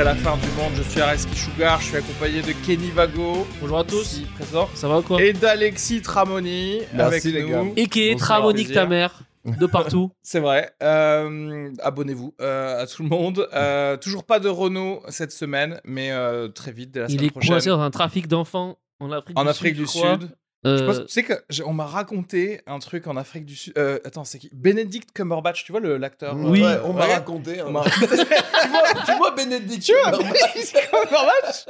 Après la fin du monde, je suis Areski Sugar, je suis accompagné de Kenny Vago. Bonjour à tous. ici présent. Ça va ou quoi Et d'Alexis Tramoni Merci, avec les nous. gars. Et qui est plaisir. ta mère de partout. C'est vrai. Euh, Abonnez-vous euh, à tout le monde. Euh, toujours pas de Renault cette semaine, mais euh, très vite, dès la Il semaine est prochaine. coincé dans un trafic d'enfants en Afrique En du Afrique Sud. du. Sud. Euh, Je pense- tu sais que j'ai- on m'a raconté un truc en Afrique du Sud. Euh, attends, c'est qui? Benedict Cumberbatch, tu vois le l'acteur Oui. Ouais, on m'a Ouais. raconté. hein. On tu, vois, tu vois Bénédicte Tu vois, Cumberbatch Benedict Cumberbatch?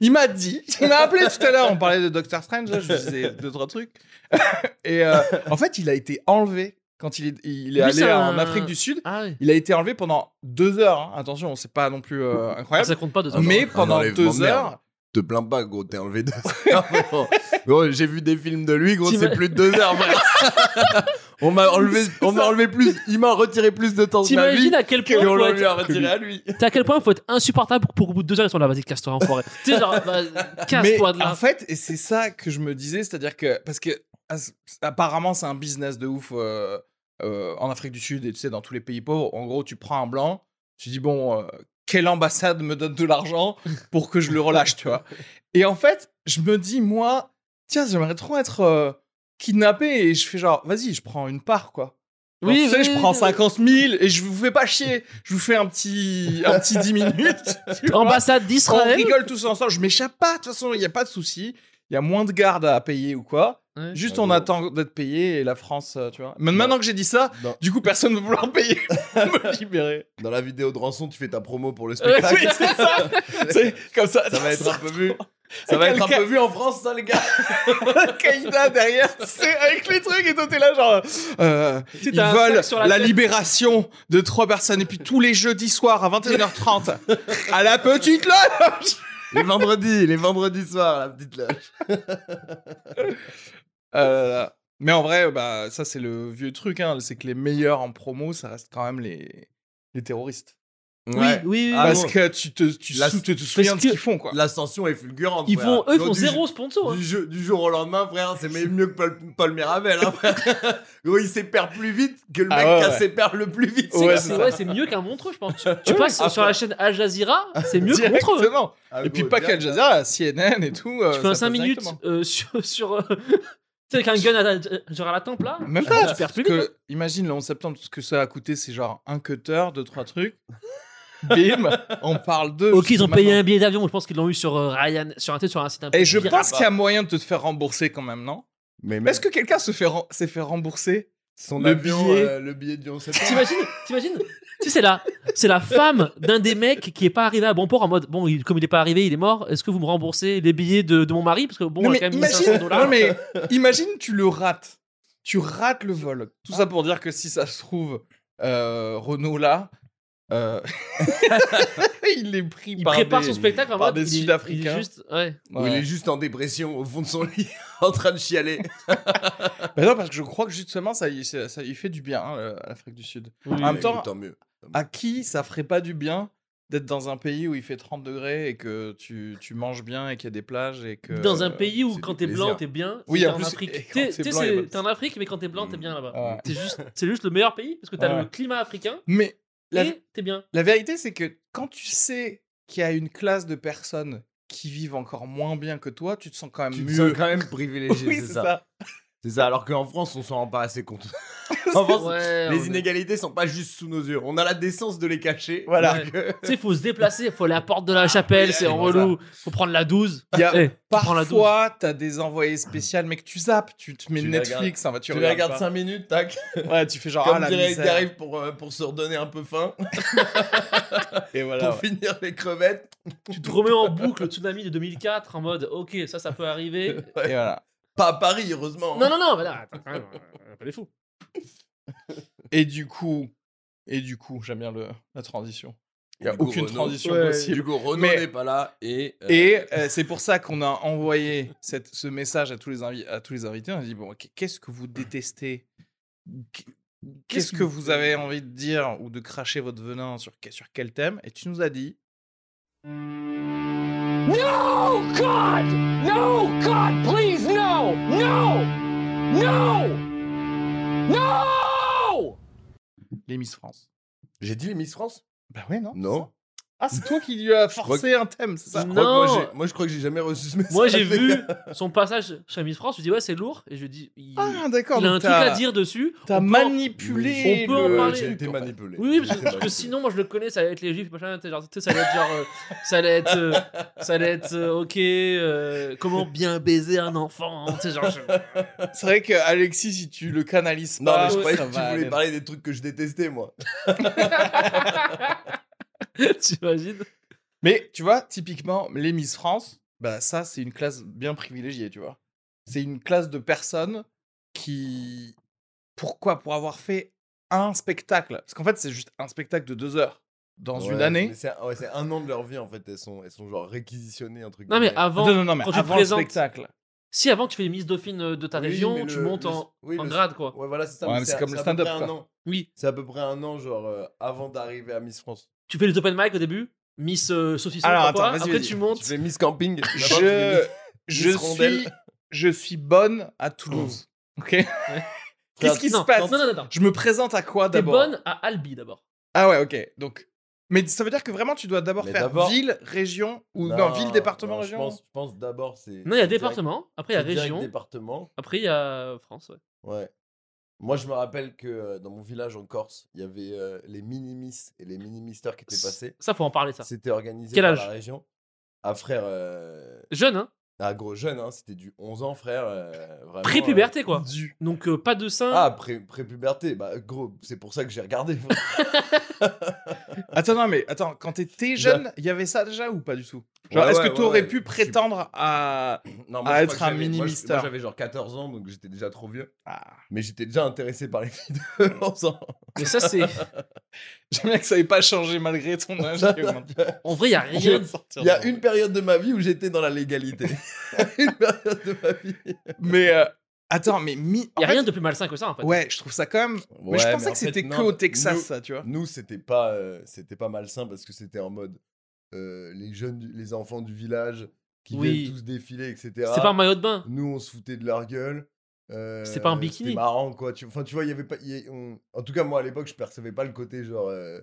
Il m'a dit, il m'a appelé tout à l'heure, on parlait de Doctor Strange, là, je disais deux, trois trucs. Et euh, en fait, il a été enlevé quand il est, il est allé en un- Afrique du Sud. Ah oui. Il a été enlevé pendant deux heures. hein. Attention, c'est pas non plus euh, Ah, incroyable. ça compte pas de Mais Un pendant deux heures, Te plains pas, gros, t'es enlevé deux heures. Gros, j'ai vu des films de lui, gros, c'est plus de deux heures, frère. on m'a enlevé, on m'a enlevé plus, il m'a retiré plus de temps de ma vie. T'imagines à quel que point on a retiré à lui. t'es à quel point faut être insupportable pour, pour au bout de deux heures ils sont là vas-y casse-toi enfoiré. tu sais genre bah, casse-toi de là. en fait, et c'est ça que je me disais, c'est-à-dire que parce que apparemment c'est un business de ouf euh, euh, en Afrique du Sud et tu sais dans tous les pays pauvres. En gros, tu prends un blanc, tu dis bon, euh, quelle ambassade me donne de l'argent pour que je le relâche, tu vois. Et en fait, je me dis moi, tiens, j'aimerais trop être euh, kidnappé et je fais genre, vas-y, je prends une part quoi. Genre, Oui, tu sais, oui, je prends oui. 50 000 et je vous fais pas chier. Je vous fais un petit, un petit 10 minutes. Ambassade On d'Israël. rigole tous ensemble. Je m'échappe pas. De toute façon, il n'y a pas de souci. Il y a moins de gardes à payer ou quoi. Ouais. Juste, Ah on bon. attend d'être payé et la France, euh, tu vois. Mais maintenant que j'ai dit ça, du coup, personne ne va vouloir payer pour me libérer. dans la vidéo de rançon, tu fais ta promo pour le Ouais, spectacle. oui, c'est ça. c'est comme ça. Ça va être un peu vu. Ça va être un peu vu en France, ça, les gars. Kaïda derrière, tu sais, avec les trucs et toi t'es là genre, euh, ils t'as un veulent sac sur la la, tête. libération de trois personnes et puis tous les jeudis soirs à 21h30 à la petite loge. Les vendredis, les vendredis soirs, la petite loge. Euh, là, là. Mais en vrai, bah, ça c'est le vieux truc, hein, c'est que les meilleurs en promo, ça reste quand même les, les terroristes. Oui, oui, oui. Parce que tu te, tu La- sou- te, te souviens de ce qu'ils font, quoi. L'ascension est fulgurante. Ils frère. font, eux, font zéro sponsor. hein. Du, jeu- du jour au lendemain, frère, c'est même mieux que Paul, Paul Mirabel. Hein, frère. Il s'épère plus vite que le Ah mec ouais, qui ouais. s'épère le plus vite. Ouais, C'est ouais, mieux qu'un montreux, je pense. Tu, tu passes sur la chaîne Al Jazeera, c'est mieux que montreux. Directement. Ah, Et puis pas qu'Al Jazeera, CNN et tout. euh, Tu fais un ça 5 passe minutes euh, sur. Euh, sais, avec un gun à, la- genre à la tempe là. Même pas, tu perds plus vite. hein. que, imagine le 11 septembre, tout ce que ça a coûté, c'est genre un cutter, deux, trois trucs. Bim, on parle d'eux. Ok, ils ont payé un billet d'avion, je pense qu'ils l'ont eu sur euh, Ryan, sur un, sur un site un peu. Et je pense qu'il y a moyen de te faire rembourser quand même, non? Mais même Est-ce que quelqu'un se fait s'est fait rembourser? Son le avion, billet- euh, le billet du 11 septembre. T'imagines T'imagines Tu sais, c'est la, c'est la femme d'un des mecs qui est pas arrivé à bon port en mode bon, il- comme il est pas arrivé, il est mort. Est-ce que vous me remboursez les billets de, de mon mari? Parce que bon, Non, a quand même imagine, 1500 dollars. non, mais imagine, tu le rates. Tu rates le vol. Tout ça pour dire que si ça se trouve, euh, Renault là, euh, il est pris il par prépare des- son spectacle en par mode des il il Sud-Africains. juste, ouais. Où Ouais. il est juste en dépression au fond de son lit, en train de chialer. Bah non, parce que je crois que justement, ça ça, ça y fait du bien, hein, l'Afrique du Sud. Oui, En même temps, tant mieux. À qui ça ferait pas du bien d'être dans un pays où il fait 30 degrés et que tu, tu manges bien et qu'il y a des plages et que... Dans un pays où quand t'es blanc t'es bien. Oui, en plus, Afrique. T'es- il en Afrique, mais quand t'es blanc t'es bien là-bas. Ouais. C'est juste, c'est juste le meilleur pays parce que t'as Ouais. le climat africain Mais la, et t'es bien. la vérité, c'est que quand tu sais qu'il y a une classe de personnes qui vivent encore moins bien que toi, tu te sens quand même Tu te mieux. sens quand même privilégié, oui, c'est c'est ça. ça. C'est ça, alors qu'en France, on s'en rend pas assez compte. en France, Ouais, les est- inégalités sont pas juste sous nos yeux. On a la décence de les cacher. Voilà. euh, Tu sais, faut se déplacer, faut aller à la porte de la chapelle, oui, c'est relou. Faut prendre la 12. Il y a 12. Parfois, t'as des envoyés spéciaux, mec, tu zappes, tu te mets Tu Netflix, hein, bah, tu, tu les regardes pas. 5 minutes, tac. Ouais, tu fais genre, Comme ah, la pour, euh, pour se redonner un peu faim, Et voilà. pour finir les crevettes. Tu te remets en boucle le tsunami de 2004 en mode ok, ça, ça peut arriver. Et voilà. Pas à Paris, heureusement. Non, non, non, mais là, attends, quand même, euh, pas les fous. Et du coup, et du coup, j'aime bien le, la transition. Il n'y a Du coup, aucune Renaud- transition Ouais, possible. Du coup, Renaud Mais- n'est pas là et. euh, Et euh, c'est pour ça qu'on a envoyé cette, ce message à tous, les invi- à tous les invités. On a dit bon, qu- qu'est-ce que vous détestez? Qu- Qu'est-ce que vous avez envie de dire ou de cracher votre venin sur, que- sur quel thème? Et tu nous as dit No, God! No, God, please, no! No! No! No! les Miss France. J'ai dit les Miss France? Bah ouais, non Non. Ah, c'est toi qui lui as forcé un thème, c'est ça Je crois que moi, Non. moi, je crois que j'ai jamais reçu ce message. Moi, j'ai vu son passage chez Miss France. Je me dis, ouais, c'est lourd. Et je lui dis, il, Ah, d'accord. il a un truc à dire dessus. T'as en- manipulé. on peut en le parler. J'ai truc, été en manipulé. Oui, parce, que, parce sinon, moi, je le connais, ça allait être les juifs, machin, tu sais, genre, tu sais, ça allait être genre, euh, ça allait être, euh, ça allait être, euh, ok, euh, comment bien baiser un enfant, sais, genre, je- C'est vrai que Alexis, si tu le canalises Non, pas, mais je croyais que tu voulais aller. parler des trucs que je détestais, moi. t'imagines? Mais tu vois, typiquement, les Miss France, bah ça, c'est une classe bien privilégiée, tu vois. C'est une classe de personnes qui. Pourquoi? Pour avoir fait un spectacle. Parce qu'en fait, c'est juste un spectacle de deux heures dans une année. C'est ouais, un an de leur vie, en fait. Elles sont, elles sont genre réquisitionnées, un truc. Non, mais avant, non, non, non, mais quand tu te avant le spectacle. si avant que tu fais les Miss Dauphine euh, de ta Oui, région, tu le- montes le- en, oui, en le- grade, quoi. Ouais, voilà, c'est ça. Ouais, comme le stand-up, près un quoi. an. Oui. C'est à peu près un an, genre, euh, avant d'arriver à Miss France. Tu fais les open mic au début, Miss euh, Saucisson, Alors, attends, vas-y, après vas-y. tu montes. Tu fais Miss Camping. Je, je, Rondelle. suis, je suis bonne à Toulouse. Ok? Qu'est-ce qui non, se passe? Non, non, non, non. Je me présente à quoi T'es d'abord? bonne à Albi d'abord. Ah ouais, ok. Donc, mais ça veut dire que vraiment tu dois d'abord Mais faire d'abord- ville, région ou non, ville, département, non, région? Je pense, je pense d'abord, c'est. Non, il y a c'est direct- département, après il y a c'est direct région, département. après il y a France, ouais. Ouais. Moi, je me rappelle que euh, dans mon village en Corse, il y avait euh, les mini-miss et les mini-misters qui étaient passés. Ça, faut en parler, ça. C'était organisé Quel par âge? la région. Ah, frère. euh, Jeune, hein Ah, gros jeune, hein, c'était du 11 ans, frère. euh, vraiment, Pré-puberté, quoi. Du. Donc, euh, pas de sein. euh, Ah, pré- pré-puberté. bah, gros, c'est pour ça que j'ai regardé. Attends, non, mais attends, quand t'étais jeune, il y avait ça déjà ou pas du tout? Genre, Ouais, est-ce ouais, que tu ouais, aurais ouais. pu prétendre à. non, être un mini-mister. Moi, j'avais genre 14 ans, donc j'étais déjà trop vieux. Ah. Mais j'étais déjà intéressé par les filles de 11 ans. Mais ça, c'est. J'aime bien que ça n'ait pas changé malgré ton âge. En vrai, il y a rien. Il y a une période de ma vie où j'étais dans la légalité. une période de ma vie. Mais euh, attends, mais mi. Il y en a fait, rien de plus malsain que ça, en fait. Ouais, je trouve ça quand même. mais je pensais en que c'était que au Texas, nous- ça, tu vois. Nous, c'était pas, euh, c'était pas malsain parce que c'était en mode euh, les jeunes, du- les enfants du village qui Oui. viennent tous défiler, etc. C'est pas un maillot de bain. Nous, on se foutait de leur gueule. Euh, C'était pas un bikini. C'était marrant, quoi. Tu... Enfin, tu vois, il y avait pas. il y a- on- En tout cas, moi, à l'époque, je percevais pas le côté genre euh,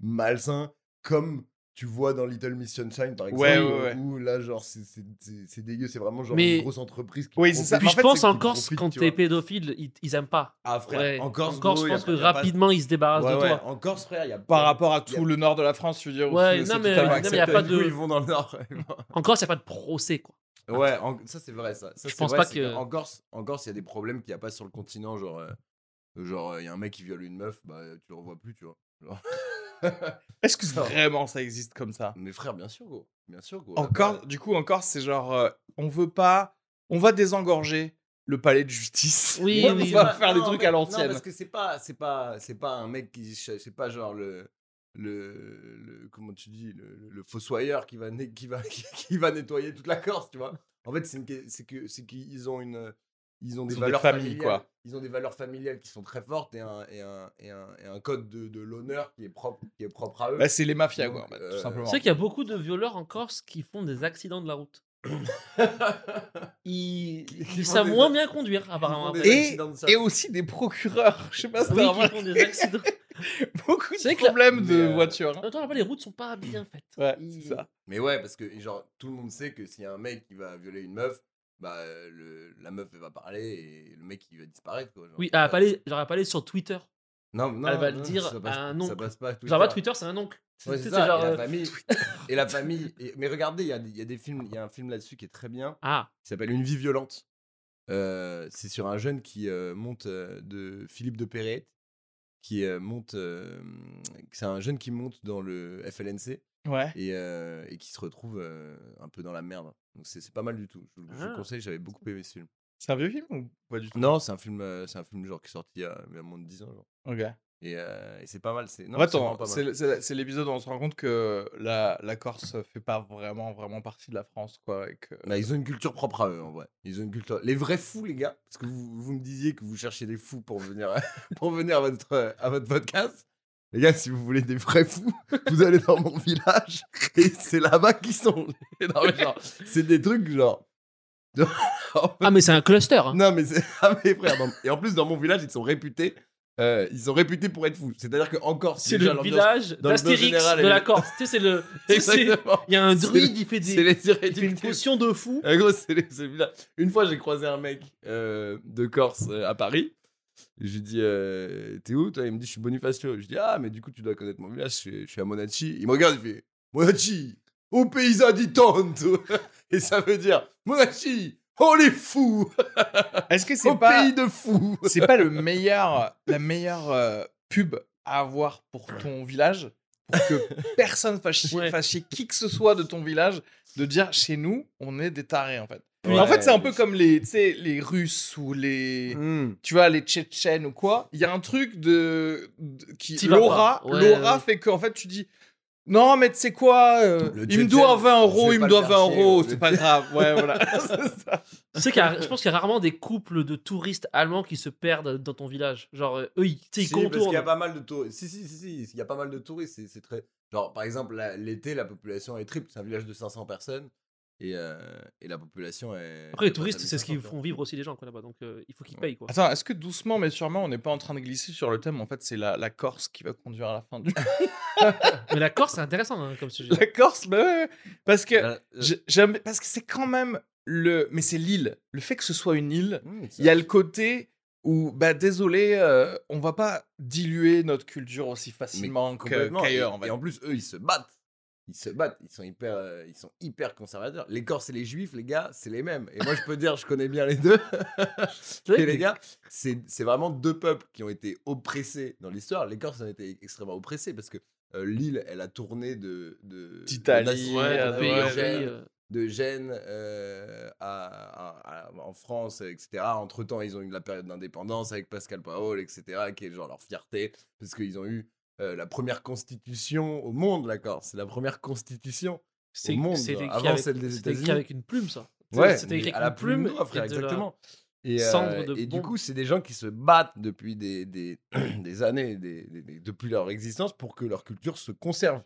malsain comme tu vois dans Little Miss Sunshine, par exemple. Ouais, ouais, ouais. Où là, genre, c'est- c'est c'est- c'est dégueu. C'est vraiment genre Mais- une grosse entreprise qui. Oui, c'est ça. Puis en je fait, pense c'est en Corse, quand tu t'es pédophile, ils, ils aiment pas. Ah, frère. Ouais. En Corse, En Corse, gros, je y pense pas- que y pas rapidement, ils se débarrassent Ouais, de ouais. toi. En Corse, frère, il y a Par y rapport à y a- tout le nord de la France, tu veux dire. Ouais, non, mais- mais y a pas de- ils vont dans le nord. En Corse, il n'y a pas de procès, quoi. Ouais, en- ça c'est vrai ça. Ça, Je pense pas que- En Corse, en Corse, il y a des problèmes qu'il n'y a pas sur le continent, genre euh, genre il y a un mec qui viole une meuf, bah tu le revois plus, tu vois. Est-ce que vraiment ça existe comme ça? Mais frère, bien sûr, gros. Bien sûr, gros. Encore, du coup, encore, c'est genre, euh, on veut pas, on va désengorger le palais de justice. Oui, on oui, va faire des Non, trucs mais- à Non, l'ancienne. parce que c'est pas c'est pas c'est pas un mec qui c'est pas genre le le, le- comment tu dis le, fossoyeur qui va qui va qui, va nettoyer toute la Corse, tu vois? En fait, c'est une que- c'est que c'est qu'ils ont une ils ont des Ils ont des valeurs familles, familiales. quoi. Ils ont des valeurs familiales qui sont très fortes et un et un, et un, et un code de, de l'honneur qui est propre qui est propre à eux. Bah, c'est les mafias, Donc, quoi, euh, tout simplement. Tu sais qu'il y a beaucoup de violeurs en Corse qui font des accidents de la route. Ils, savent des- moins bien conduire, apparemment. Et, et aussi des procureurs. Je sais pas si Oui, qui font des accidents. Beaucoup de la- problèmes de euh, voitures. hein. Attends, là-bas, les routes sont pas bien faites. Ouais, Ils- c'est ça. Mais ouais, parce que genre tout le monde sait que s'il y a un mec qui va violer une meuf, bah le, la meuf elle va parler et le mec il va disparaître quoi. genre. Oui, elle va pas aller, genre, elle va pas aller sur Twitter. Non, non, elle va le dire ça passe- à un Ça oncle. passe pas. Twitter. Genre, Twitter, c'est un oncle. Ouais, c'est ça, genre, et la famille. et la famille. et- mais regardez, il y a, y a des films, il y a un film là-dessus qui est très bien. Ah, qui s'appelle Une vie violente. Euh, c'est sur un jeune qui euh, monte euh, de Philippe de Perret, qui monte. c'est un jeune qui monte dans le FLNC Ouais. et, euh, et qui se retrouve euh, un peu dans la merde. Donc c'est c'est pas mal du tout. Je, je vous le Ah. conseille, j'avais beaucoup aimé ce film. C'est un vieux film ou pas du tout? Non, c'est un film, euh, c'est un film genre qui est sorti il y a, il y a moins de 10 ans. Genre. Ok. Et, euh, et c'est pas mal. C'est non, en fait, c'est vraiment on- pas mal. c'est c'est- c'est l'épisode où on se rend compte que la, la Corse fait pas vraiment, vraiment partie de la France, quoi. Et que... Bah, ils ont une culture propre à eux, en vrai. Ils ont une culture. Les vrais fous, les gars, parce que vous, vous me disiez que vous cherchiez des fous pour venir, pour venir à, votre, à votre podcast. Les gars, si vous voulez des vrais fous, vous allez dans mon village et c'est là-bas qu'ils sont. Non, mais genre, c'est des trucs genre. ah mais c'est un cluster. hein. Non, mais c'est. Ah, mais frère, dans- et en plus, dans mon village, ils sont réputés euh, ils sont réputés pour être fous. C'est-à-dire qu'en Corse, C'est le village d'Astérix de la Corse. tu sais, c'est le. Il y a un druide, il fait, des, C'est les il fait une potion de fou. En gros, c'est les- c'est le village. Une fois, j'ai croisé un mec euh, de Corse euh, à Paris. Je lui dis, euh, t'es où toi? Il me dit, je suis Bonifacio. Je dis, ah, mais du coup, tu dois connaître mon village. Je suis, je suis à Monacci. Il me regarde, il fait, Monacci, au paysan di tanto. Et ça veut dire, Monacci, oh les fous, Est-ce que c'est pas pays de fous. c'est pas le meilleur la meilleure euh, pub à avoir pour ton village pour que personne fasse chier, Ouais. fasse chier qui que ce soit de ton village de dire chez nous on est des tarés en fait. Ouais. en fait c'est un peu comme les tu sais les Russes ou les Hmm. tu vois les Tchétchènes ou quoi. Il y a un truc de, de- qui l'aura. Ouais, l'aura ouais. fait qu'en fait tu dis non mais tu sais quoi euh, il me doit 20 je euros il me doit 20 faire chier, euros c'est pas grave ouais voilà C'est ça. Tu sais qu'il y a- je pense qu'il y a rarement des couples de touristes allemands qui se perdent dans ton village. Genre, euh, eux, ils, sais, ils Si, parce qu'il contournent. y a pas mal de touristes. Si, si, si, si, il y a pas mal de touristes. C'est, très. Genre, par exemple, l'été, la population est triple. C'est un village de 500 personnes. Et, euh, et la population est. Après, les touristes, c'est ce qui 500, quoi. font vivre aussi les gens quoi, là-bas. Donc, euh, il faut qu'ils payent. Quoi. Attends, est-ce que doucement mais sûrement on n'est pas en train de glisser sur le thème En fait, c'est la, la Corse qui va conduire à la fin du. Mais la Corse, c'est intéressant hein, comme sujet. la Corse, bah ouais, parce que Euh, euh, parce que c'est quand même le, mais c'est l'île. Le fait que ce soit une île, ça- il y a le côté où, bah désolé, euh, on va pas diluer notre culture aussi facilement qu'ailleurs. Et, en fait. et en plus, eux, ils se battent. Ils se battent. Ils sont hyper, euh, ils sont hyper conservateurs. Les Corses et les Juifs, les gars, c'est les mêmes. Et moi, je peux dire, je connais bien les deux. Et les gars, c'est c'est vraiment deux peuples qui ont été oppressés dans l'histoire. Les Corses ont été extrêmement oppressés parce que euh, l'île, elle a tourné de de- D'Italie, Ouais, euh, de Gênes, de Gênes euh, à, à- à- en France, etc. Entre temps, ils ont eu la période d'indépendance avec Pascal Paol, etc., qui est genre leur fierté, parce qu'ils ont eu euh, la première constitution au monde, la Corse. C'est la première constitution. C'est monde, avant avec- celle des c'était écrit États-Unis. avec une plume, ça. Ouais, C'était écrit à la plume. plume noire, frère, exactement. Et, euh, et du coup, c'est des gens qui se battent depuis des, des, des années, des, depuis leur existence, pour que leur culture se conserve.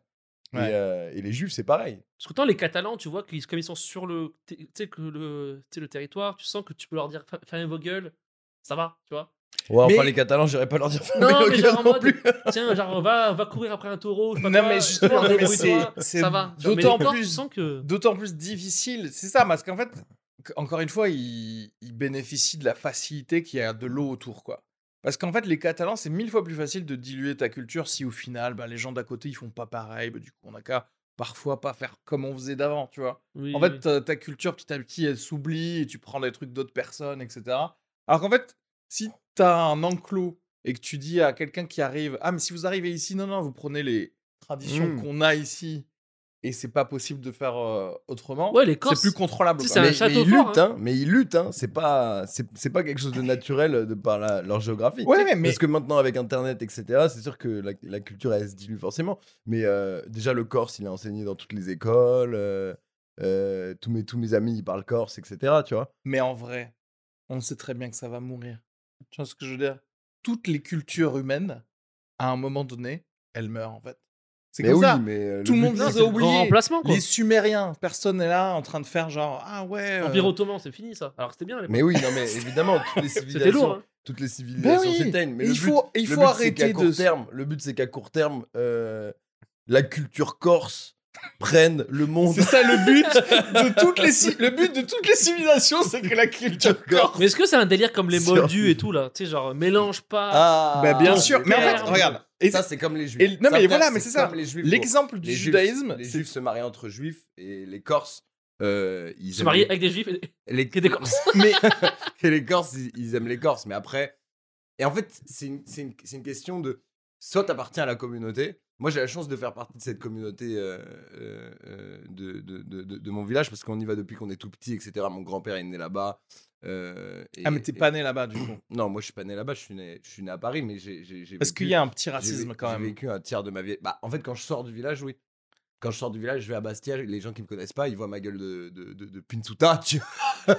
Ouais. Et, euh, et les juifs, c'est pareil. Parce qu'autant les Catalans, tu vois, qu'ils- comme ils sont sur le, que le, territoire, tu sens que tu peux leur dire fermez vos gueules, ça va, tu vois. Ouais, Mais- enfin, les Catalans, j'irais pas leur dire Non, mais le genre en mode, plus. tiens, genre va, va courir après un taureau, je sais pas Non, quoi, mais justement, mais c'est- ça va. Mais d'autant plus- que D'autant plus difficile, c'est ça, parce qu'en fait, encore une fois, ils, ils bénéficient de la facilité qu'il y a de l'eau autour, quoi. Parce qu'en fait, les Catalans, c'est mille fois plus facile de diluer ta culture si au final, bah, les gens d'à côté, ils font pas pareil. Bah, du coup, on a qu'à parfois pas faire comme on faisait d'avant, tu vois. Oui, En oui. fait, ta, ta culture, petit à petit, elle s'oublie et tu prends des trucs d'autres personnes, etc. Alors qu'en fait, si t'as un enclos et que tu dis à quelqu'un qui arrive, ah, mais si vous arrivez ici, non, non, vous prenez les traditions Mm. qu'on a ici et c'est pas possible de faire euh, autrement, Ouais, les c'est plus contrôlable. tu c'est un mais, château mais ils fort, luttent, hein. mais ils luttent, hein. c'est pas, c'est, c'est pas quelque chose de naturel de par la- leur géographie. Ouais, mais, mais- Parce que maintenant, avec Internet, etc., c'est sûr que la, la culture, elle se dilue forcément. Mais euh, déjà, le corse, il est enseigné dans toutes les écoles. euh, euh, tous, mes, tous mes amis, ils parlent corse, etc., tu vois. mais en vrai, on sait très bien que ça va mourir. Tu vois ce que je veux dire? Toutes les cultures humaines, à un moment donné, elles meurent en fait. C'est comme oui, ça. mais euh, Tout le monde les a oubliés. Les Sumériens, personne n'est là en train de faire genre ah ouais. euh, Empire ottoman, c'est fini ça. Alors c'était bien à. Mais oui, non, mais évidemment, toutes les civilisations, lourd. Hein. toutes les civilisations oui, s'éteignent. Mais il le faut- but, il faut arrêter de- terme, le but, c'est qu'à court terme, euh, la culture corse prenne le monde. C'est ça le but de toutes les ci- le but de toutes les civilisations, c'est que la culture corse. Mais est-ce que c'est un délire comme les moldus et tout là? Tu sais, genre mélange pas. Ah, Bah, bien sûr. Mais en fait, regarde. Et ça, c'est comme les juifs. et- non, Ça, mais voilà, mais c'est ça. l'exemple du Les juifs- judaïsme, les juifs se marient entre juifs et les corses. euh, ils se les- avec des juifs et les, et des corses. mais et les Corses, ils, ils aiment les Corses. Mais après. Et en fait, c'est une, c'est une- c'est une question de. Soit t'appartiens à la communauté. Moi, j'ai la chance de faire partie de cette communauté euh, euh, euh, de, de, de- mon village parce qu'on y va depuis qu'on est tout petit, etc. Mon grand-père est né là-bas. euh, ah mais t'es et- pas né là-bas du coup. Non, moi, je suis pas né là-bas. Je suis né, je suis né à Paris, mais j'ai. j'ai- j'ai Parce vécu- qu'il y a un petit j'ai racisme quand J'ai même. vécu un tiers de ma vie. Bah, en fait, quand je sors du village, oui. Quand je sors du village, je vais à Bastia. Les gens qui me connaissent pas, ils voient ma gueule de, de, Pinsuta, tu.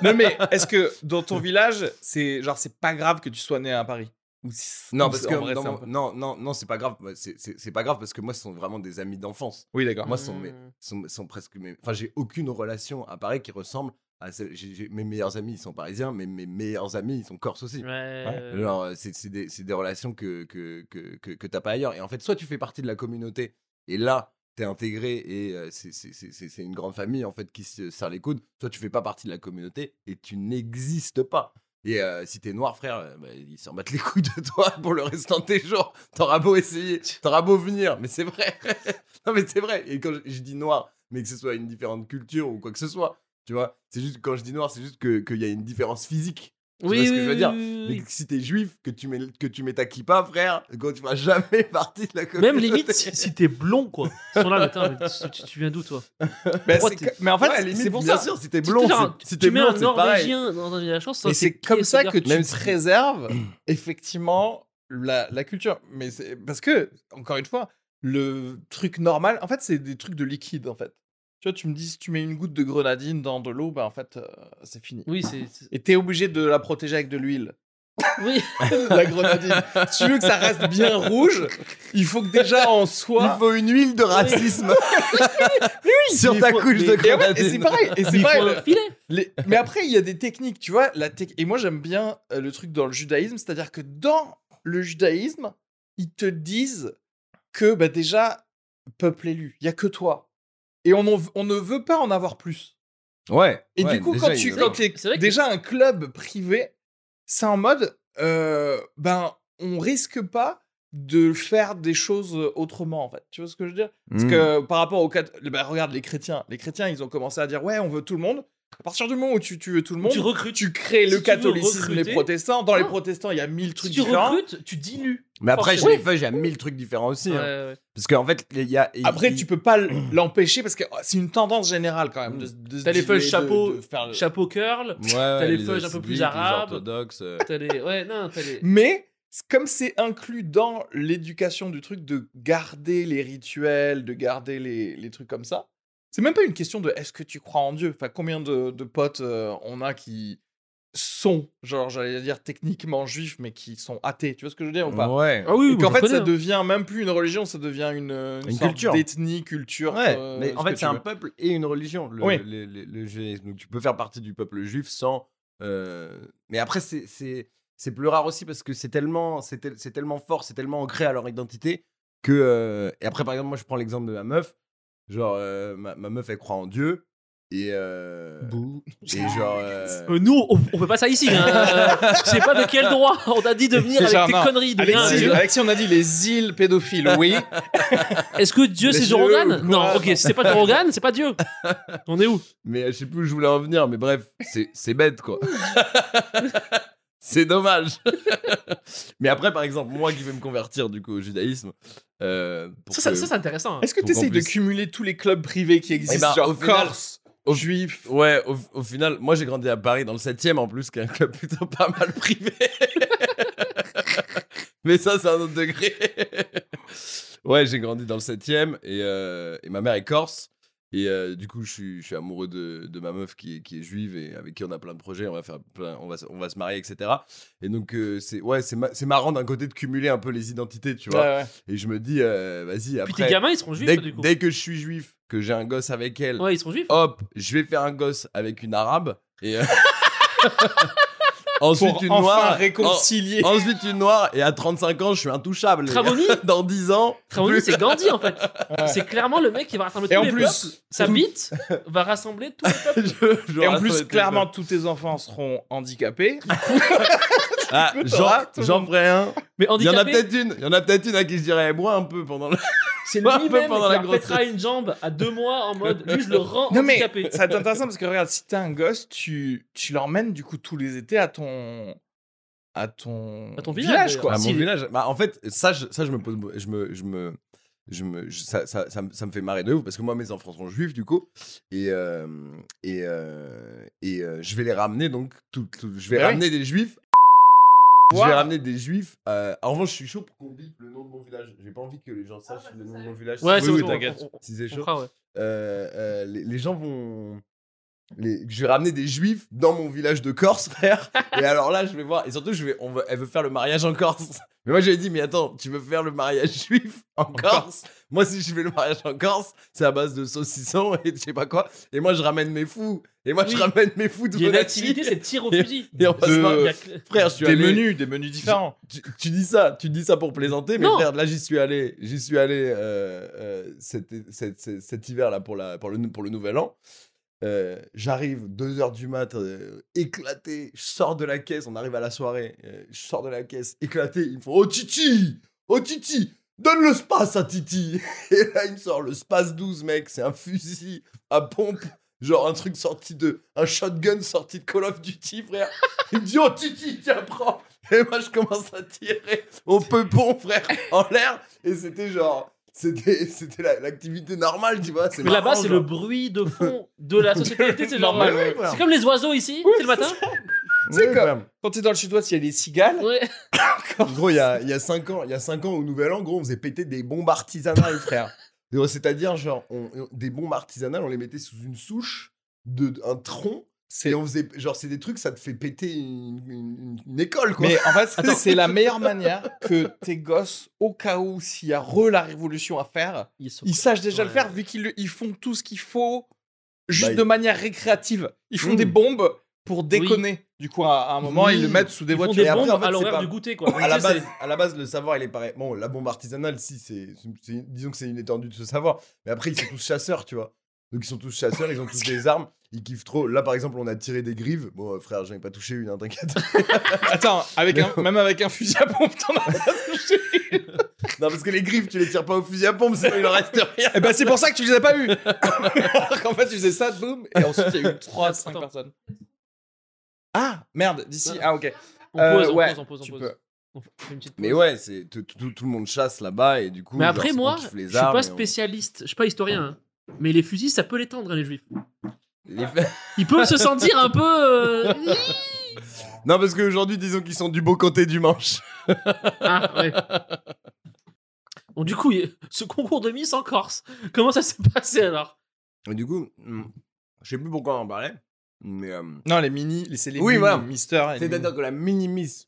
Non mais est-ce que dans ton village, c'est genre c'est pas grave que tu sois né à Paris? Ou si- Non, parce c'est- que vrai, non, non, non, c'est pas grave. C'est pas grave parce que moi, ce sont vraiment des amis d'enfance. Oui, d'accord. Moi, ce sont, mes, Mm. sont, sont presque mes. Enfin, j'ai aucune relation à Paris qui ressemble à celle. mes meilleurs amis, ils sont parisiens, mais mes meilleurs amis, ils sont corses aussi. Ouais. Genre, euh, c'est c'est des, c'est des relations que, que, que, que, que t'as pas ailleurs. Et en fait, soit tu fais partie de la communauté, et là, t'es intégré, et euh, c'est- c'est c'est- c'est- c'est une grande famille, en fait, qui se serre les coudes. Soit tu fais pas partie de la communauté, et tu n'existes pas. Et euh, si t'es noir, frère, euh, bah, ils s'en battent les couilles de toi pour le restant de tes jours. T'auras beau essayer, t'auras beau venir, mais c'est vrai. non, mais c'est vrai. Et quand je, dis noir, mais que ce soit une différente culture ou quoi que ce soit, tu vois, c'est juste, quand je dis noir, c'est juste que- qu'il y a une différence physique. Tu Oui, vois ce que oui, je veux oui, dire oui, oui. Mais si t'es juif, que tu mets, que tu mets ta kippa, frère, quand tu feras jamais partie de la communauté. Même limite si, si t'es blond, quoi. Ils sont là, mais attends, mais tu, tu viens d'où, toi? Mais, Pourquoi c'est t'es- que- mais en fait, Ouais, c'est- limite, c'est pour bien ça. sûr, si t'es Si blond, si tu t'es mets blond, un c'est pareil. Norvégien dans un chance, Mais c'est comme ça que tu préserves effectivement la, la culture. Mais c'est parce que, encore une fois, le truc normal, en fait, c'est des trucs de liquide, en fait. Tu vois, tu me dis, si tu mets une goutte de grenadine dans de l'eau, ben en fait, euh, c'est fini. Oui, c'est. Et t'es obligé de la protéger avec de l'huile. Oui. la grenadine. si tu veux que ça reste bien rouge, il faut que déjà en Il soit. faut une huile de racisme sur Mais ta faut- couche mais- de Et, ouais, et grenadine. c'est pareil. Et c'est Il faut pareil. un filet. Les- Mais après, il y a des techniques, tu vois. La tec- Et moi, j'aime bien euh, le truc dans le judaïsme, c'est-à-dire que dans le judaïsme, ils te disent que bah, déjà, peuple élu, il y a que toi. Et on, en- on ne veut pas en avoir plus. Ouais. Et ouais, du coup, déjà, quand tu quand t'es que- déjà un club privé, c'est en mode, euh, ben, on risque pas de faire des choses autrement, en fait. Tu vois ce que je veux dire? Parce Mm. que par rapport aux... ben, regarde les chrétiens. Les chrétiens, ils ont commencé à dire, ouais, on veut tout le monde. À partir du moment où tu, tu veux tout le monde, Tu recrutes. tu crées le tu catholicisme, les protestants. Dans les Non. protestants, il y a mille Si trucs tu différents. recrutes, tu dilues. Mais après, chez les feuilles, il y a mille trucs différents aussi. Ouais, hein. ouais. Parce qu'en fait, il y a. Après, il- tu peux pas l'empêcher parce que oh, c'est une tendance générale quand même. de- de T'as les feuilles chapeau- de faire le- Chapeau curl. Ouais, ouais, les les feuilles un peu plus arabes. orthodoxes. euh. T'as les. Ouais, non, t'as les. Mais comme c'est inclus dans l'éducation du truc de garder les rituels, de garder les, les trucs comme ça, c'est même pas une question de est-ce que tu crois en Dieu? Enfin, combien de, de potes euh, on a qui sont, genre, j'allais dire techniquement juifs, mais qui sont athées. Tu vois ce que je veux dire ou pas? Ouais. Ah oui, Et j'en fait, connais, ça hein. devient même plus une religion, ça devient une, une, Une sorte culture. d'ethnie, culture. Ouais, euh, mais ce en que fait, tu c'est un veux. peuple et une religion, le, Oui. le- le- le judaïsme. Donc, tu peux faire partie du peuple juif sans. euh, Mais après, c'est- c'est c'est plus rare aussi parce que c'est tellement, c'est tel- c'est tellement fort, c'est tellement ancré à leur identité que. euh, Et après, par exemple, moi, je prends l'exemple de ma meuf. Genre, euh, ma, ma meuf, elle croit en Dieu. Et. euh, Et genre. euh, Euh, nous, on, on fait pas ça ici. Hein. Je sais pas de quel droit on t'a dit de venir avec Genre, tes non. conneries. De rien, Alexis, Dieu. Alexis, on a dit les îles pédophiles, oui. Est-ce que Dieu c'est yeux Joe Rogan ou quoi? Non, ok, si c'est pas Joe Rogan, c'est pas Dieu. On est où? Mais je sais plus où je voulais en venir, mais bref, c'est c'est bête quoi. c'est dommage. mais après, par exemple, moi qui vais me convertir du coup au judaïsme. euh, pour Ça, ça, que- ça, c'est intéressant. hein. Est-ce que tu essayes de cumuler tous les clubs privés qui existent, ben, genre au final- Corse, au- Juif Ouais, au, au final, moi j'ai grandi à Paris dans le 7ème en plus, qui est un club plutôt pas mal privé. mais ça, c'est un autre degré. ouais, j'ai grandi dans le 7ème et, euh, et ma mère est corse. Et euh, du coup, je suis, je suis amoureux de, de ma meuf qui est, qui est juive et avec qui on a plein de projets. On va, faire plein, on va, se- on va se marier, etc. Et donc, euh, c'est ouais, c'est ma- c'est marrant d'un côté de cumuler un peu les identités, tu vois. Ouais, ouais. Et je me dis, euh, vas-y, Puis tes après, gamins, ils seront juifs, dès, du coup. dès que je suis juif, que j'ai un gosse avec elle, Ouais, ils seront juifs. hop, je vais faire un gosse avec une arabe et ensuite Pour une enfin noire, réconcilier. en- ensuite une noire et à 35 ans, je suis intouchable. Tramoni dans 10 ans, Tramoni, plus- c'est Gandhi en fait. Ouais. C'est clairement le mec qui va rassembler Et tous en les plus, peuples. Sa tout- bite va rassembler tous les peuples. je- je Et en plus, clairement, tous tes enfants seront handicapés. ah, le j'en monde. ferai un. Mais Il y en a peut-être une. Il y en a peut-être une à qui je dirais bois un peu pendant le. c'est un peu lui-même qui pendant la leur pètera une jambe à deux mois en mode lui, je le rends Non, mais handicapé. ça va être intéressant parce que regarde, si t'as un gosse, tu, tu l'emmènes du coup tous les étés à ton. à ton. À ton village, quoi. à Si mon les- village. Bah, en fait, ça, je, ça, je me pose, je me, je me, je me, je- ça, ça, ça, me- ça me fait marrer de ouf parce que moi, mes enfants sont juifs du coup, et euh, et euh, et euh, je vais les ramener donc, tout, tout- je vais Bah oui. ramener des juifs. Je Wow. vais ramener des juifs. euh, en revanche, je suis chaud pour qu'on dise le nom de mon village. J'ai pas envie que les gens sachent le nom de mon village. Ouais, si c'est chaud. on- on- Si c'est chaud. fera, ouais. Euh, euh, les, les gens vont. Les- je vais ramener des juifs dans mon village de Corse, frère. Et alors là, je vais voir. Et surtout, je vais, on va- elle veut faire le mariage en Corse. Mais moi, j'avais dit, mais attends, tu veux faire le mariage juif en, Corse? Moi, si je fais le mariage en Corse, c'est à base de saucisson et je sais pas quoi. Et moi, je ramène mes fous. Et moi, je ramène mes fous de Il y a une activité, c'est tir au Et- fusil. Et on se De- mar- Frère, je suis Des allé- menus, des menus différents. tu, tu dis ça, tu dis ça pour plaisanter, mais Non. frère, là j'y suis allé, j'y suis allé euh, euh, cet, cet- cet- cet hiver là pour, la, pour, le, pour le nouvel an. Euh, J'arrive 2h du mat, euh, éclaté, je sors de la caisse, on arrive à la soirée, euh, je sors de la caisse, éclaté, ils me font Oh Titi Oh Titi Donne le space à Titi Et là il me sort le space 12 mec, c'est un fusil à pompe, genre un truc sorti de... un shotgun sorti de Call of Duty frère. Il me dit Oh Titi, tiens prends et moi, je commence à tirer au peupon, frère, en l'air. Et c'était genre. C'était c'était la- l'activité normale, tu vois. c'est Mais là-bas, c'est le bruit de fond de la société. c'est Normal, ouais, c'est comme les oiseaux ici, c'est le matin. Que- frère. Quand t'es dans le sud-ouest, il y a les cigales. Ouais. Gros, il y a, il y a 5 ans, il y a cinq ans, au Nouvel An, gros, on faisait péter des bombes artisanales, frère. C'est-à-dire, genre, on- on- des bombes artisanales, on les mettait sous une souche, de, un tronc. C'est Et on faisait. Genre, c'est des trucs, ça te fait péter une, une- une école, quoi. Mais en fait, Attends. c'est la meilleure manière que tes gosses, au cas où s'il y a re la révolution à faire, Ils sont- ils sachent déjà le faire vu qu'ils ils font tout ce qu'il faut juste Bah, de manière récréative. Ils font des bombes pour déconner. Du coup, à, à un moment, Oui. ils le mettent sous des Ils font voitures. des Et après, en fait, à l'horaire pas- du goûter, quoi. à la, base, c'est- à la base, le savoir, il est pareil. Bon, la bombe artisanale, si, c'est, c'est- disons que c'est une étendue de ce savoir. Mais après, ils sont tous chasseurs, tu vois. Donc, ils sont tous chasseurs, ils ont tous des armes, ils kiffent trop. Là, par exemple, on a tiré des grives. Bon, euh, frère, j'en ai pas touché une, hein, t'inquiète. Attends, avec un, même avec un fusil à pompe, t'en as pas touché. non, parce que les grives, tu les tires pas au fusil à pompe, sinon il en reste rien. Et ben c'est pour ça que tu les as pas eu. Alors qu'en fait, tu faisais ça, boum, et ensuite il y a eu 3 5 Attends. personnes. Ah, merde, d'ici. Ah, OK. On Euh, pose, on ouais, pose, on pose, on pose. peux. On fait une petite Mais ouais, c'est, tout, tout- tout le monde chasse là-bas, et du coup. Mais genre, après, on moi, je suis pas et on- spécialiste, je suis pas historien. hein. Mais les fusils, ça peut l'étendre, hein, les juifs. les- Ils peuvent se sentir un peu. euh, non, parce qu'aujourd'hui, disons qu'ils sont du beau côté du manche. Ah, ouais. Bon, du coup, il ce concours de Miss en Corse, comment ça s'est passé alors? Et du coup, hmm, je sais plus pourquoi on en parlait, mais. euh, Non, les mini, les- c'est les Oui, mini voilà. Mister. et les C'est-à-dire que la mini-miss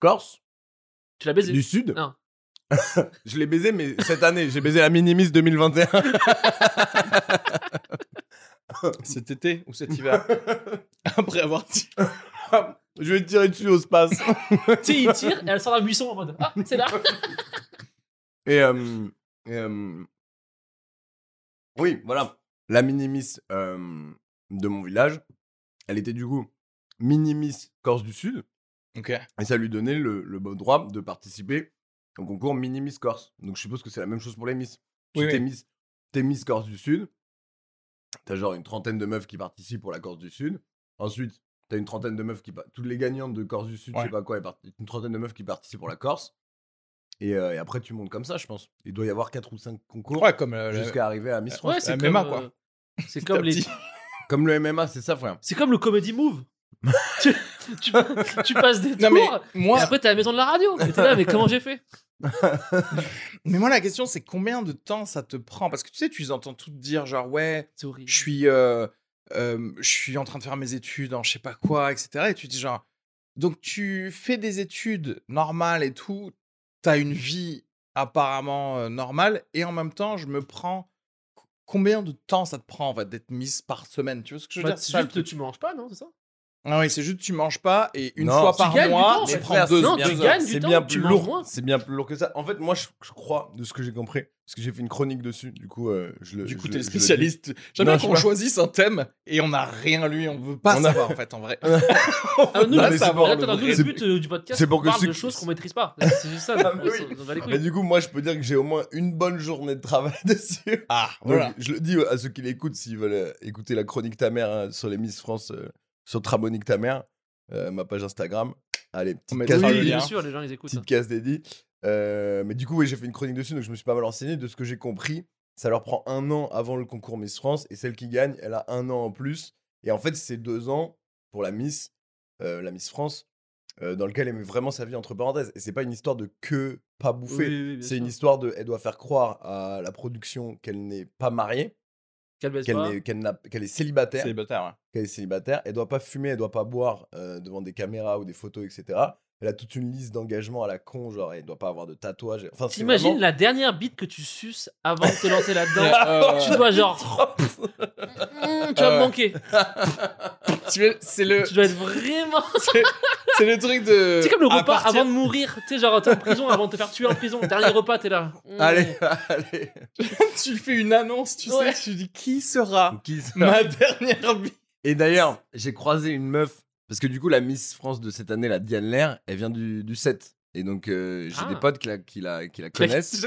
Corse, Tu l'as baisé du Sud, Non. je l'ai baisé, mais cette année, j'ai baisé la mini-miss 2021. mini- cet été ou cet hiver. Après avoir dit. je vais te tirer dessus au space. tu sais, il tire et elle sort d'un buisson en mode Ah, c'est là Et, euh, et, euh, oui, voilà. La mini-miss euh, de mon village, elle était du coup mini-miss Corse du Sud. Ok. Et ça lui donnait le, le bon droit de participer au concours Mini Miss Corse. Donc je suppose que c'est la même chose pour les Miss. Oui, t'es oui. Miss, t'es Miss Corse du Sud, t'as genre une trentaine de meufs qui participent pour la Corse du Sud. Ensuite, t'as une trentaine de meufs qui... Toutes les gagnantes de Corse du Sud, je Ouais. sais pas quoi, une trentaine de meufs qui participent pour la Corse. Et, euh, et après, tu montes comme ça, je pense. Il doit y avoir 4 ou 5 concours Ouais, comme euh, jusqu'à arriver à Miss France. Ouais, c'est la MMA, comme, quoi. euh, C'est comme les. Comme le MMA, c'est ça, frère. C'est comme le comedy move. Tu, tu- tu passes des Non, tours. Et après, t'es à la maison de la radio. Et t'es là, mais comment j'ai fait? Mais moi, la question, c'est combien de temps ça te prend? Parce que tu sais, tu les entends toutes dire, genre, ouais, je suis, euh, euh, je suis en train de faire mes études en je sais pas quoi, etc. Et tu te dis genre, donc tu fais des études normales et tout, t'as une vie apparemment euh, normale, et en même temps, je me prends combien de temps ça te prend en fait d'être mise par semaine? Tu vois ce que je veux Bah, dire? c'est juste, truc. tu manges pas, non C'est ça? Ah oui, c'est juste tu manges pas et une Non, fois tu par gagnes du mois, temps, en tu fait. prends Frère, deux, non, deux tu heures. du C'est temps, bien tu plus manges lourd. moins. C'est bien plus lourd que ça. En fait, moi, je, je crois de ce que j'ai compris, parce que j'ai fait une chronique dessus. Du coup, euh, je le. Du coup, je t'es le- je dis. spécialiste. J'aime Non, bien sais qu'on pas. choisisse un thème et on n'a rien lu, on veut pas On a- savoir en fait, en vrai. Ah, nous, là, le t'as vrai. le but euh, du podcast, c'est pour on que parle ceux de choses qu'on maîtrise pas. C'est juste ça. Ah, on- oui. on- on va les Et couilles. du coup, moi, je peux dire que j'ai au moins une bonne journée de travail dessus. Ah, Donc, voilà. je le dis à ceux qui l'écoutent, s'ils veulent euh, écouter la chronique ta mère hein, sur les Miss France, euh, sur Tramonique ta mère, euh, ma page Instagram. Allez, petite Oui, dédiée, bien sûr, les gens les écoutent. petite dédiée. Euh, mais du coup, oui, j'ai fait une chronique dessus, donc je me suis pas mal renseigné. De ce que j'ai compris, ça leur prend un an avant le concours Miss France, et celle qui gagne, elle a un an en plus. Et en fait, c'est deux ans pour la Miss, euh, la Miss France, euh, dans lequel elle met vraiment sa vie entre parenthèses. Et c'est pas une histoire de que pas bouffer. Oui, oui, bien C'est une histoire de. Elle doit faire croire à la production qu'elle n'est pas mariée. Qu'elle baisse qu'elle pas. n'est- qu'elle n'a- qu'elle est célibataire, Célibataire, ouais. qu'elle est célibataire, elle doit pas fumer, elle doit pas boire euh, devant des caméras ou des photos, etc. Elle a toute une liste d'engagements à la con, genre elle doit pas avoir de tatouage. Enfin, c'est T'imagines vraiment- la dernière bite que tu suces avant de te lancer là-dedans? Euh, Tu dois genre. Tu vas Ah me ouais. manquer. C'est le, Tu dois être vraiment. c'est le truc de. C'est comme le repas partir- avant de mourir. Tu sais, genre, t'es en prison avant de te faire tuer en prison. Dernier repas, t'es là. Allez, allez. Tu fais une annonce, tu Ouais. sais, tu dis qui sera Qui ma dernière vie? Et d'ailleurs, j'ai croisé une meuf, parce que du coup, la Miss France de cette année, la Diane Lair, elle vient du, du 7. Et donc, euh, j'ai Ah. des potes qui la, qui la, qui la connaissent.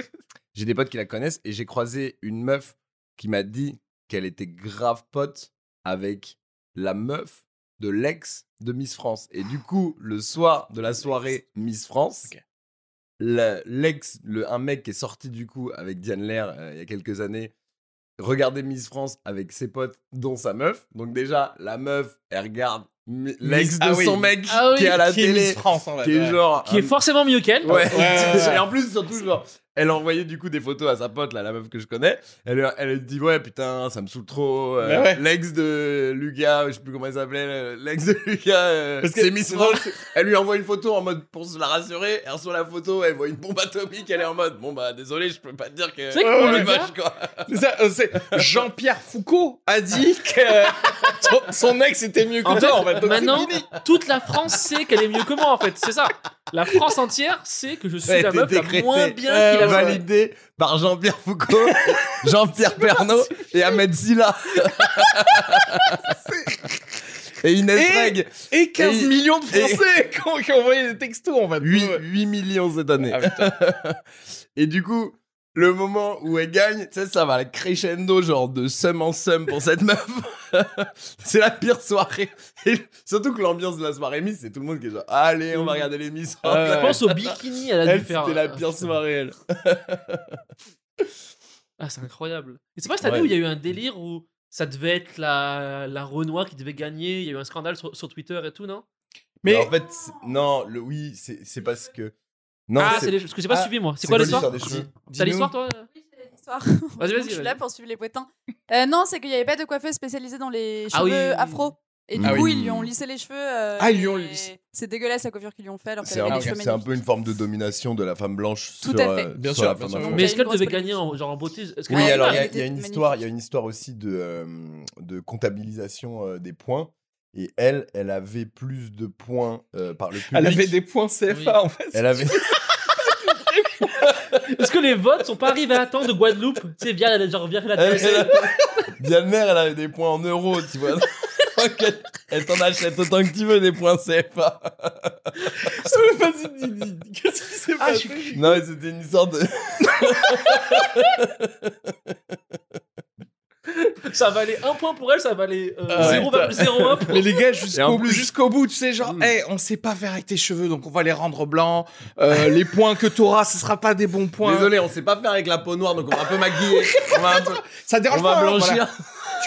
J'ai des potes qui la connaissent. Et j'ai croisé une meuf qui m'a dit qu'elle était grave pote avec la meuf de l'ex de Miss France. Et du coup, le soir de la soirée Miss France, la- l'ex, le, un mec qui est sorti du coup avec Diane Lair euh, il y a quelques années, regardait Miss France avec ses potes, dont sa meuf. Donc déjà, la meuf, elle regarde l'ex de ah oui. son mec Ah qui est à la Qui est télé, Miss France, en fait. qui est ouais. genre... Qui est forcément mieux qu'elle. Ouais. Ouais, ouais, ouais. Et en plus, surtout, genre, elle envoyait du coup des photos à sa pote, là, la meuf que je connais. Elle, elle dit, ouais, putain, ça me saoule trop. euh, ouais. L'ex de Lucas, je sais plus comment elle s'appelait, l'ex de Lucas, euh, Parce que- c'est Miss France. Elle lui envoie une photo en mode pour se la rassurer. Elle reçoit la photo, elle voit une bombe atomique, elle est en mode, bon bah désolé, je peux pas te dire que. C'est Ouais, quoi. Euh, c'est Jean-Pierre Foucault a dit que son, son ex était mieux que En fait, toi, en fait. Donc, c'est maintenant, toute la France sait qu'elle est mieux que moi, en fait. C'est ça. La France entière sait que je suis la meuf la moins bien Euh, qu'il a validé par Jean-Pierre Foucault, Jean-Pierre Pernaud et Ahmed Silla. et Inès Et- Reg. Et 15 Et- millions de Français qui, ont, envoyé des textos, en fait. 8, Ouais. 8 millions cette année. Ah, et du coup, le moment où elle gagne, tu sais, ça va crescendo, genre de sum en sum pour cette meuf. c'est la pire soirée. Et surtout que l'ambiance de la soirée Miss, c'est tout le monde qui est genre, allez, on va regarder les Miss. Je pense au bikini, elle a dû Elle, faire. c'était la pire soirée, elle. Ah, c'est incroyable. Et c'est pas cette année Ouais. où il y a eu un délire où ça devait être la, la Renoir qui devait gagner. Il y a eu un scandale sur, sur Twitter et tout, non? Mais Mais en fait, non, le oui, c'est c'est parce que. Non, Ah, c'est- les... parce que j'ai pas Ah, suivi moi. C'est quoi l'histoire T'as l'histoire toi Oui, j'ai l'histoire. Vas-y, vas-y, Je suis là pour suivre les pointins. Euh, non, c'est qu'il n'y avait pas de coiffeuse spécialisée dans les Ah cheveux oui. afro. Et du Ah coup, oui. ils lui ont lissé les cheveux. euh, Ah, ils lui ont lissé. C'est dégueulasse la coiffure qu'ils lui ont fait alors c'est un, les un peu une forme de domination de la femme blanche Tout sur, à fait. euh, Bien sur sûr, la bien femme sûr. afro. Mais est-ce qu'elle devait gagner en, genre en beauté que- Oui, Ah, alors il y a- une histoire, il y a une histoire aussi de, euh, de comptabilisation euh, des points. Et elle, elle avait plus de points euh, par le public. Elle avait des points CFA, Oui. en fait. Elle avait- Est-ce que les votes sont pas arrivés à temps de Guadeloupe? Tu sais, via la, genre, via la elle, elle- Diane Mère, elle avait des points en euros, tu vois. Elle- elle t'en achète autant que tu veux des points CFA. Vas-y, qu'est-ce qui s'est Ah, je passé? Non, mais c'était une histoire de. Ça valait un point pour elle, ça valait euh, ouais. 0,01 pour Mais les gars, jusqu'au bout, jusqu'au bout, tu sais, genre, Mm. hey, on sait pas faire avec tes cheveux, donc on va les rendre blancs. Euh, les points que t'auras, ce sera pas des bons points. Désolé, on sait pas faire avec la peau noire, donc on va un peu maquiller. On va, un peu- Ça dérange on va pas. hein, blanchir. voilà.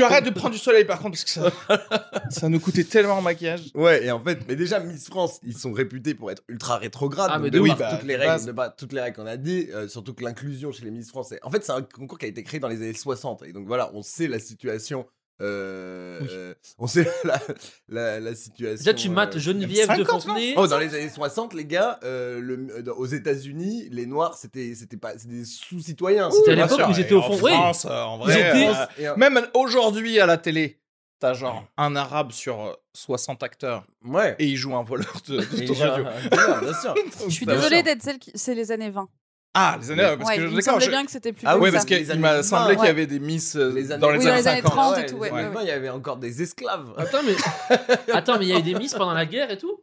Tu arrêtes de prendre du soleil, par contre, parce que ça, ça nous coûtait tellement en maquillage. Ouais, et en fait, mais déjà, Miss France, ils sont réputés pour être ultra rétrogrades. Ah, mais de ouf. bah, toutes les règles, de par toutes les règles qu'on a dit, euh, surtout que l'inclusion chez les Miss France, en fait, c'est un concours qui a été créé dans les années 60. Et donc voilà, on sait la situation. Euh, Oui. euh, on sait la, la, la situation. Déjà, tu mates euh, Geneviève de 50, non Fontenay. Oh, dans les années 60, les gars, euh, le, dans- aux États-Unis, les Noirs, c'était, c'était pas, c'était des sous-citoyens. C'était à l'époque où ils étaient au en fond. Oui. France, en vrai, étaient- euh, euh, même aujourd'hui à la télé, t'as genre un arabe sur euh, 60 acteurs ouais. et il joue un voleur de, radio. bien sûr. Je suis désolée d'être celle qui. C'est les années 20. Ah, les années, parce Ouais, que il je me d'accord, semblait je- bien que c'était plus Ah oui, parce ça. qu'il m'a 20, semblé qu'il y avait des Miss euh, Les années- dans les Oui, dans années les années 50. 30 ouais, et tout, ouais, ouais, années 20, il y avait encore des esclaves. Attends, mais... Attends, mais il y a eu des Miss pendant la guerre et tout?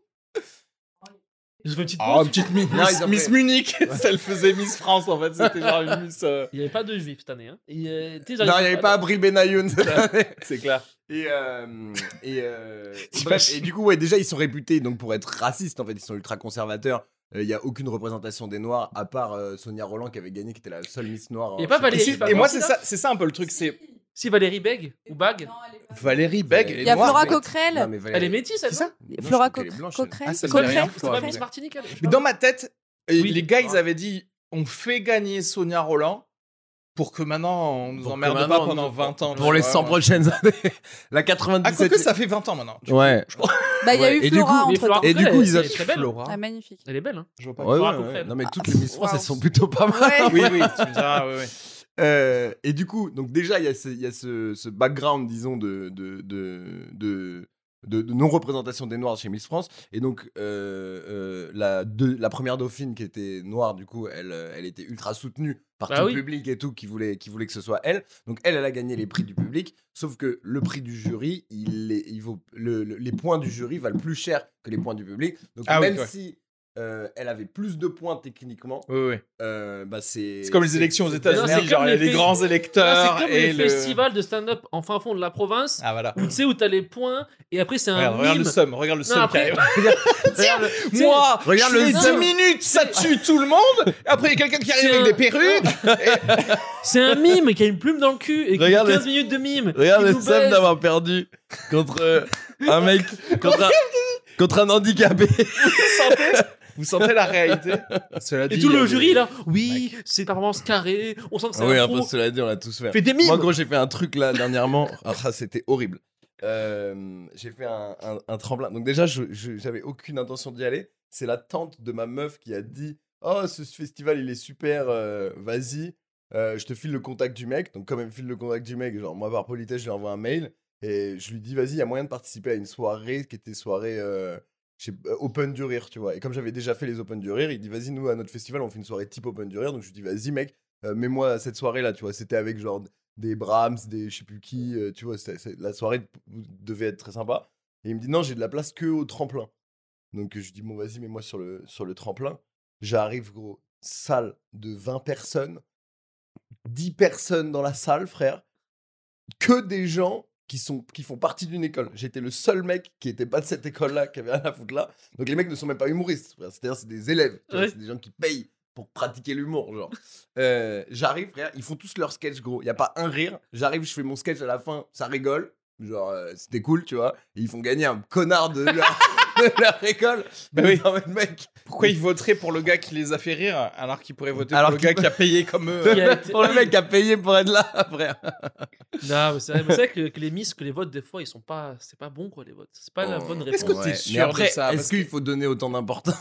Je fais une petite Oh, pause. une petite Miss, Non, Miss Munich, elle faisait Miss France en fait, c'était genre une Miss. euh, Il n'y avait pas de juifs cette année. Hein. Et, euh, Non, il n'y avait pas Abril Benayoun cette année. C'est clair. Et, euh, et, euh, T'imagines bref, et du coup, ouais, déjà, ils sont réputés donc pour être racistes. En fait, ils sont ultra conservateurs. Euh, Il y a aucune représentation des Noirs, à part euh, Sonia Roland qui avait gagné, qui était la seule Miss Noire. A en- pas Et, Valérie, et moi, c'est ça, c'est ça un peu le truc, c'est Si Valérie Beg ou Bag Valérie Beg, elle est Il y a noire, Flora Coquerel. Elle est métisse, elle C'est ça Flora elle. Coquerel. Ah. C'est pas Miss. Martinique elle dans ma tête, euh, Oui. les gars, ils avaient dit on fait gagner Sonia Roland pour que maintenant on nous Pour emmerde pas pendant nous- 20 ans. Pour les Ouais, 100 ouais. prochaines années. La Ah, 97. quoique ça fait 20 ans maintenant. Ouais. Bah, il y a Ouais, eu Flora entre temps. Et du coup, elle- ils ont- est très belle. Flora. Ah, magnifique. Elle est belle. Hein. Je vois pas. Ouais. Non, mais toutes les Miss France, elles sont plutôt pas mal. Ouais. Oui, oui, tu me diras, oui, oui. Euh, et du coup, donc déjà, il y a ce, il y a ce, ce background, disons, de, de, de, de, de- de non-représentation des Noirs chez Miss France. Et donc, euh, euh, la, deux- la première dauphine qui était noire, du coup, elle, euh, elle était ultra soutenue par Bah tout oui. le public et tout, qui voulait, qui voulait que ce soit elle. Donc, elle, elle a gagné les prix du public. Sauf que le prix du jury, il, est- il vaut, le- le- les points du jury valent plus cher que les points du public. Donc, Ah oui, même ouais. si euh, elle avait plus de points techniquement, Oui, oui. euh, bah c'est. C'est comme les élections aux États-Unis, genre il y a les grands électeurs c'est comme et les le. festivals de stand-up en fin fond de la province Ah voilà. où tu sais où t'as les points et après c'est un Regarde, regarde le somme, regarde le somme après-. Regarde Moi, regarde je le fais 10 somme. minutes, ça tue tout le monde. Après, il y a quelqu'un qui arrive C'est avec un- des perruques. C'est un mime qui a une plume dans le cul et qui Regarde 15 minutes de mime. Regarde le baise. d'avoir perdu contre euh, un mec, contre un, contre un handicapé. Vous sentez Vous sentez la réalité Cela Et tout le des- jury là, oui, c'est performance carrée, on sent que c'est oui, un pro. cela dit, on l'a tous fait. Fais des mimes. Moi, gros, j'ai fait un truc là dernièrement. Ah, ça, c'était horrible. Euh, j'ai fait un, un- un tremplin. Donc, déjà, je je- j'avais aucune intention d'y aller. C'est la tante de ma meuf qui a dit Oh, ce festival, il est super, euh, vas-y. Euh, je te file le contact du mec. Donc, comme elle me file le contact du mec, genre, moi, par politesse, je lui envoie un mail. Et je lui dis Vas-y, il y a moyen de participer à une soirée qui était soirée. Euh, Open du rire, tu vois. Et comme j'avais déjà fait les Open du rire, il dit Vas-y, nous, à notre festival, on fait une soirée type Open du rire. Donc, je lui dis Vas-y, mec, euh, mets-moi cette soirée-là, tu vois. C'était avec genre des Brahms, des je sais plus qui, euh, tu vois. la soirée devait être très sympa. Et il me dit Non, j'ai de la place que au tremplin. Donc, je dis Bon, vas-y, mets-moi sur le, sur le tremplin. J'arrive, gros, salle de 20 personnes, 10 personnes dans la salle, frère. Que des gens qui, sont, qui font partie d'une école. J'étais le seul mec qui était pas de cette école-là, qui avait rien à foutre là. Donc les mecs ne sont même pas humoristes. C'est-à-dire, c'est des élèves. Ouais. C'est des gens qui payent pour pratiquer l'humour, genre. Euh, J'arrive, frère, ils font tous leur sketch, gros. Il y a pas un rire. J'arrive, je fais mon sketch à la fin, ça rigole. Genre, euh, c'était cool, tu vois. Et ils font gagner un connard de de leur école. Bah Mais oui. non, mais le mec, Pourquoi ils voteraient pour le gars qui les a fait rire alors qu'ils pourraient voter Alors pour le gars qui a payé comme eux Qui a été- pour le mec qui a payé pour être là, frère. Non, mais c'est vrai, mais c'est vrai que, que les miss, que les votes, des fois, ils sont pas. C'est pas bon, quoi, les votes. C'est pas la Oh. bonne Est-ce réponse. que t'es Mais sûr après, de ça? Est-ce qu'il faut donner autant d'importance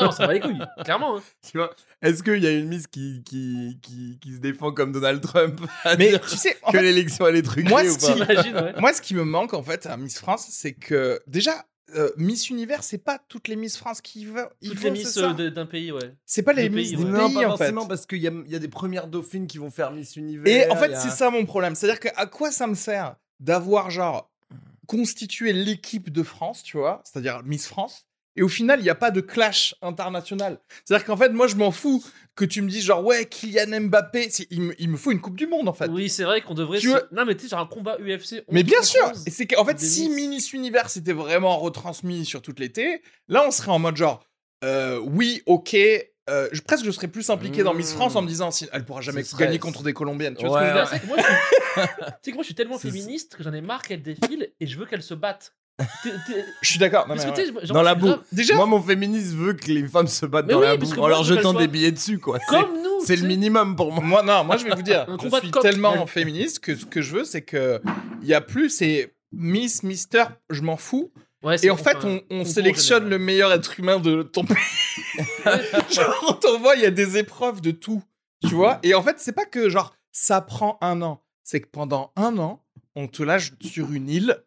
Non, ça va les couilles, clairement. hein. Tu vois Est-ce qu'il y a une miss qui, qui, qui, qui se défend comme Donald Trump à Mais dire tu sais, en que fait, l'élection elle est truquée moi, ou pas? qui- T'imagines, ouais. moi, ce qui me manque en fait à Miss France, c'est que déjà. Euh, Miss Univers, c'est pas toutes les Miss France qui vont. Toutes vont, les c'est miss euh, d'un pays, ouais. C'est pas les Miss pays, des ouais. Non, pays pas en fait. forcément parce qu'il y a, il y a des premières dauphines qui vont faire Miss Univers. Et en fait, a- c'est ça mon problème. C'est-à-dire que à quoi ça me sert d'avoir genre constitué l'équipe de France, tu vois, c'est-à-dire Miss France, et au final, il n'y a pas de clash international. C'est-à-dire qu'en fait, moi, je m'en fous que tu me dises genre ouais, Kylian Mbappé, il, me, il me faut une Coupe du Monde en fait. Oui, c'est vrai qu'on devrait. Tu vois- Non, mais tu sais, genre un combat UFC. Mais 11 bien sûr, 11. et c'est qu'en fait, si. Miss Univers était vraiment retransmis sur toute l'été, là, on serait en mode genre, euh, oui, ok, euh, je, presque je serais plus impliqué dans Miss Mmh. France en me disant, si, elle pourra jamais gagner contre des Colombiennes. Tu vois Ouais, ce que je veux dire que moi, je suis... tu sais que moi, je suis tellement féministe que j'en ai marre qu'elles défilent et je veux qu'elles se battent. Je suis d'accord. non, mais ouais. genre, Dans la boue. grave- Déjà, Moi, mon féministe veut que les femmes se battent Mais dans oui, la boue en leur jetant des billets dessus, quoi. C'est- Comme nous. C'est le minimum pour moi. Moi, non, moi je vais vous dire, Un je suis tellement féministe que ce que je veux, c'est que il y a plus, c'est Miss, Mister, je m'en fous. Ouais, Et en fait, on, sélectionne le meilleur être humain de ton pays. genre, on t'envoie, il y a des épreuves de tout, tu vois. Et en fait, c'est pas que genre ça prend un an, c'est que pendant un an, on te lâche sur une île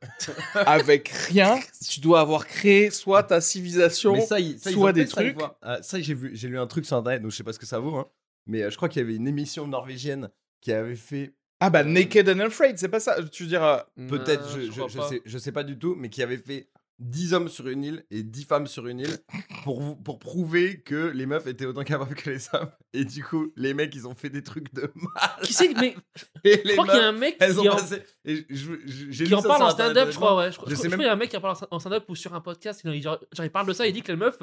avec rien. Tu dois avoir créé soit ta civilisation. Mais ça, soit des ça trucs. Ah, ça, j'ai vu, j'ai lu un truc sur internet, donc je sais pas ce que ça vaut, hein. Mais euh, je crois qu'il y avait une émission norvégienne qui avait fait Ah bah Naked and Afraid, c'est pas ça. Tu veux dire euh, peut-être, je, je, sais, je sais pas du tout, mais qui avait fait 10 hommes sur une île et 10 femmes sur une île pour, pour prouver que les meufs étaient autant capables que les hommes. Et du coup, les mecs, ils ont fait des trucs de mal. Qui c'est que- mais Et je les crois qu'il y a un mec elles ont qui en, passé. Et je- je- j'ai qui en parle en stand-up, je crois, ouais. Je, Je je- sais même- crois qu'il y a un mec qui en parle en stand-up ou sur un podcast. Il, genre, il parle de ça, il dit que les meufs,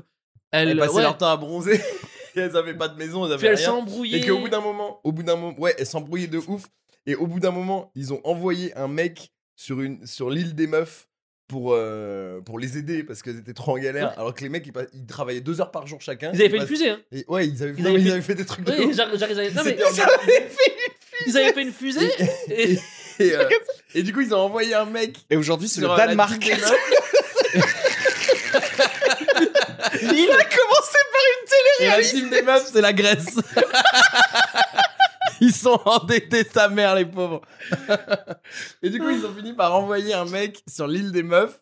Elles elles, passaient ouais, leur temps à bronzer. et elles avaient pas de maison, elles puis avaient elles rien. s'embrouillaient. Et qu'au bout d'un moment, au bout d'un moment, ouais, elles s'embrouillaient de ouf. Et au bout d'un moment, ils ont envoyé un mec sur, une, sur l'île des meufs pour, euh, pour les aider parce qu'elles étaient trop en galère. Alors que les mecs, ils, travaillaient deux heures par jour chacun. Ils avaient fait une fusée, hein. et- ouais, ils avaient, Ils non, avaient fait- avaient fait des trucs de Oui, Ils non, mais s'étaient organisés. ils avaient fait une fusée. Et... et, euh, et du coup, ils ont envoyé un mec. Et aujourd'hui, c'est le euh, Danemark. Il a commencé Et la team des meufs, c'est la Grèce. ils sont endettés sa mère, les pauvres. et du coup, ils ont fini par envoyer un mec sur l'île des meufs.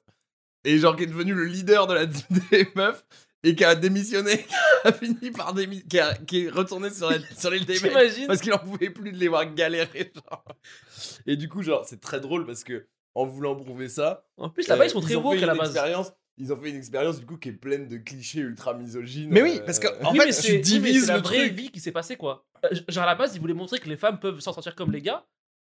Et genre, qui est devenu le leader de la des meufs. Et qui a démissionné, qui a fini par démissionner, qui, a- qui est retourné sur la- sur l'île des mecs. Parce qu'il en pouvait plus de les voir galérer. Genre. Et du coup, genre, c'est très drôle parce que en voulant prouver ça, En plus, là-bas, euh, ils sont très ont woke à la base. expérience- Ils ont fait une expérience du coup qui est pleine de clichés ultra misogynes. Mais oui, euh, parce que en oui, fait, c'est oui, mais divises c'est la le vraie truc. vie qui s'est passée, quoi. Euh, Genre, à la base, ils voulaient montrer que les femmes peuvent s'en sortir comme les gars.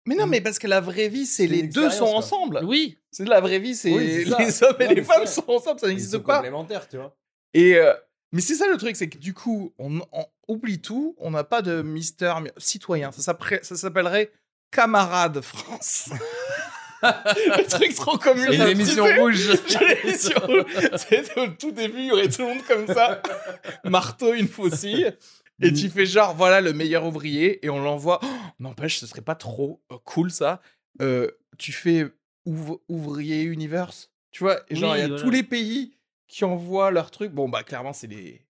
Mais non, mais parce que la vraie vie, c'est les deux sont quoi. ensemble. Oui. C'est la vraie vie, c'est Oui, les hommes et Non, les femmes sont ensemble, ça n'existe pas. complémentaires, tu vois. Et euh, mais c'est ça le truc, c'est que du coup, on, on oublie tout, on n'a pas de Mister mi- citoyen. Ça s'appellerait camarade France. le truc trop commun. Une ça, émission rouge. L'émission rouge. C'est au tout début, il y aurait tout le monde comme ça, marteau, une faucille. Et tu fais genre, voilà le meilleur ouvrier, et on l'envoie. Oh, N'empêche, ce serait pas trop euh, cool ça. Euh, tu fais ouv- ouvrier universe, tu vois, et genre, Oui, il y a voilà. tous les pays qui envoient leurs trucs. Bon, bah, clairement, c'est les,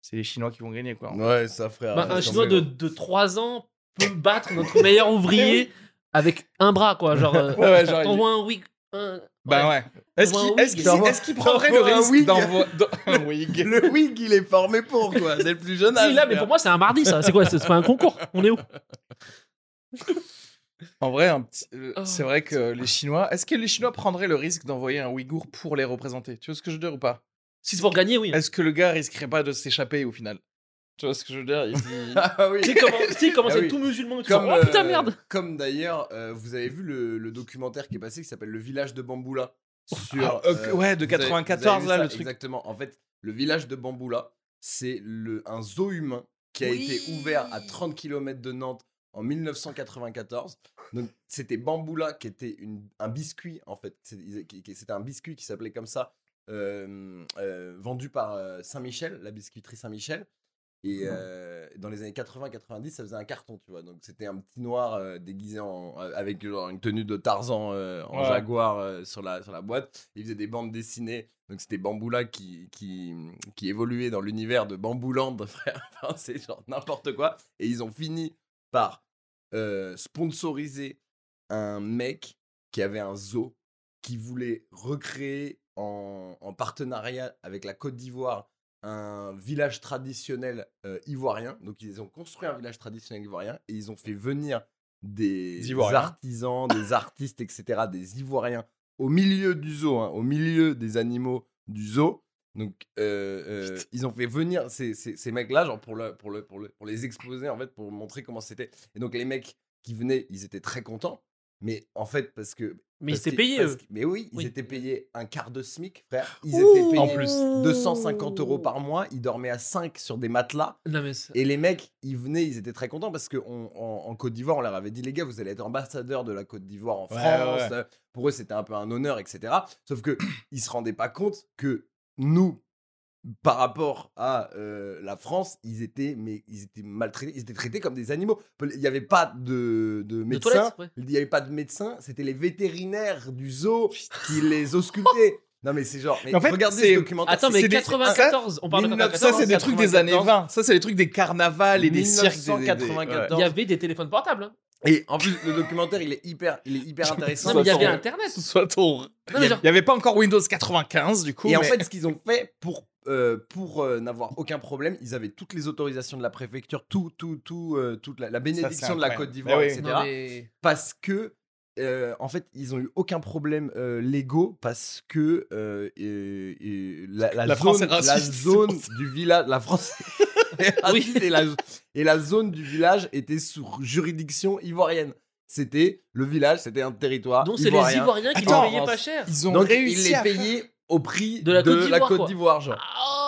c'est les Chinois qui vont gagner, quoi. Ouais, ça frère. Bah, un laisse Chinois de, de 3 ans peut battre notre meilleur ouvrier avec un bras, quoi. Genre, euh, Ouais, ouais, genre, il- un wig. un- Bah ouais. Est-ce qu'il prendrait le risque d'envoyer un wig Le wig, il est formé pour quoi. C'est le plus jeune âge. Oui, là, mais pour moi, c'est un mardi, ça. C'est quoi C'est un concours? On est où? En vrai, un petit- euh, Oh, c'est vrai que les Chinois. Est-ce que les Chinois prendraient le risque d'envoyer un Ouïghour pour les représenter? Tu vois ce que je veux dire ou pas? Si c'est pour gagner, oui. Est-ce que le gars risquerait pas de s'échapper au final? Tu vois ce que je veux dire Il dit- Ah oui. Tu sais comment, tu sais comment Ah c'est oui. tout musulman. Tu Comme, sens, oh putain, euh, merde Comme d'ailleurs, euh, vous avez vu le, le documentaire qui est passé qui s'appelle Le village de Bamboula. Sur, Ah, euh, ouais, de vous avez- 94, vous avez là, ça le truc. Exactement. En fait, le village de Bamboula, c'est le, un zoo humain qui a Oui. été ouvert à 30 km de Nantes en 1994. Donc, c'était Bamboula qui était une, un biscuit, en fait. C'était un biscuit qui s'appelait comme ça, euh, euh, vendu par euh, Saint-Michel, la biscuiterie Saint-Michel. Et euh, dans les années 80-90, ça faisait un carton, tu vois. Donc c'était un petit noir euh, déguisé en, avec genre, une tenue de Tarzan euh, en Ouais. jaguar sur, la, sur la boîte. Il faisait des bandes dessinées. Donc c'était Bamboula qui, qui, qui évoluait dans l'univers de Bambouland, frère. Enfin, c'est genre n'importe quoi. Et ils ont fini par sponsoriser un mec qui avait un zoo qui voulait recréer en, en partenariat avec la Côte d'Ivoire un village traditionnel euh, ivoirien. Donc ils ont construit un village traditionnel ivoirien et ils ont fait venir des, artisans, des artistes, etc., des Ivoiriens au milieu du zoo, hein, au milieu des animaux du zoo. Donc euh, euh, ils ont fait venir ces, ces, ces mecs-là, genre pour, le, pour, le, pour, le, pour les exposer, en fait, pour montrer comment c'était. Et donc les mecs qui venaient, ils étaient très contents. Mais en fait, parce que Mais ils étaient payés, eux. Mais oui, ils Oui. étaient payés un quart de SMIC, frère. Ils étaient payés En plus. 250 euros par mois. Ils dormaient à 5 sur des matelas. Non, mais c'est- Et les mecs, ils venaient, ils étaient très contents parce qu'en en, en Côte d'Ivoire, on leur avait dit, les gars, vous allez être ambassadeurs de la Côte d'Ivoire en Ouais, France. ouais. Pour eux, c'était un peu un honneur, etc. Sauf que ils se rendaient pas compte que nous, par rapport à euh, la France, ils étaient, mais ils étaient maltraités, ils étaient traités comme des animaux. Il n'y avait pas de, de médecins, ouais. il n'y avait pas de médecins, c'était les vétérinaires du zoo qui les auscultaient. Non mais c'est genre, mais En fait, regardez ce documentaire. Attends, mais des- 94, on parle de 1900, 94. Ça, c'est des trucs des années 1994. 20. Ça, c'est des trucs des carnavals et des cirques. des- des- des- 1994. Il y avait des téléphones portables. hein. Et en plus, le documentaire, il est hyper, il est hyper intéressant. Non, mais il y avait Internet. Soit ton. Non, mais genre, Il n'y avait pas encore Windows 95, du coup. Et en fait, ce qu'ils ont fait pour, euh, pour euh, n'avoir aucun problème, ils avaient toutes les autorisations de la préfecture, tout, tout, tout, euh, toute la, la bénédiction de la. Côte d'Ivoire, Eh oui. etc. non, mais- Parce que, euh, en fait, ils ont eu aucun problème euh, légaux parce que et- et la, la La France zone, est raciste, la c'est zone pour du village, la France est raciste et, la, et la zone du village était sous juridiction ivoirienne. C'était le village, c'était un territoire Donc, c'est les ivoirien. Ivoiriens qui payaient en pas cher. Ils ont Donc, réussi il les à faire- payait au prix De la Côte d'Ivoire, quoi. d'Ivoire, genre.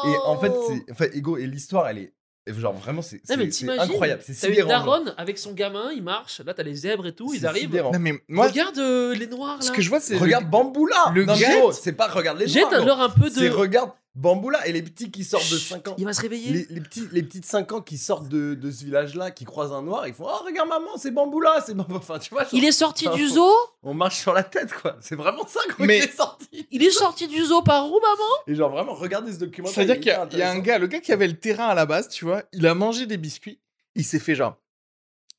Oh Et en fait, c'est, enfin, Ego, et l'histoire, elle est, genre, vraiment, c'est Non, mais c'est- c'est incroyable. C'est T'as une sidérant. daronne avec son gamin, il marche. Là, t'as les zèbres et tout, ils C'est arrivent. sidérant. Non, mais moi, Regarde euh, les noirs là. ce que je vois, c'est. le- Regarde Bamboula le Non, gros, c'est pas regarde les Jette noirs, gros. alors un peu C'est de. regarde Bamboula et les petits qui sortent de 5 ans. Il va se réveiller. Les, les petits, les petites 5 ans qui sortent de, de ce village-là, qui croisent un noir, ils font Oh, regarde maman, c'est Bamboula, c'est Bamboula. Enfin, tu vois, genre, Il est sorti Enfin, du zoo. on marche sur la tête, quoi. C'est vraiment ça, quoi, Mais- qui est sorti. Il est sorti du zoo par où, maman? Et genre, vraiment, regardez ce documentaire. C'est-à-dire il est qu'il y, il y a un gars, le gars qui avait le terrain à la base, tu vois, il a mangé des biscuits, il s'est fait genre.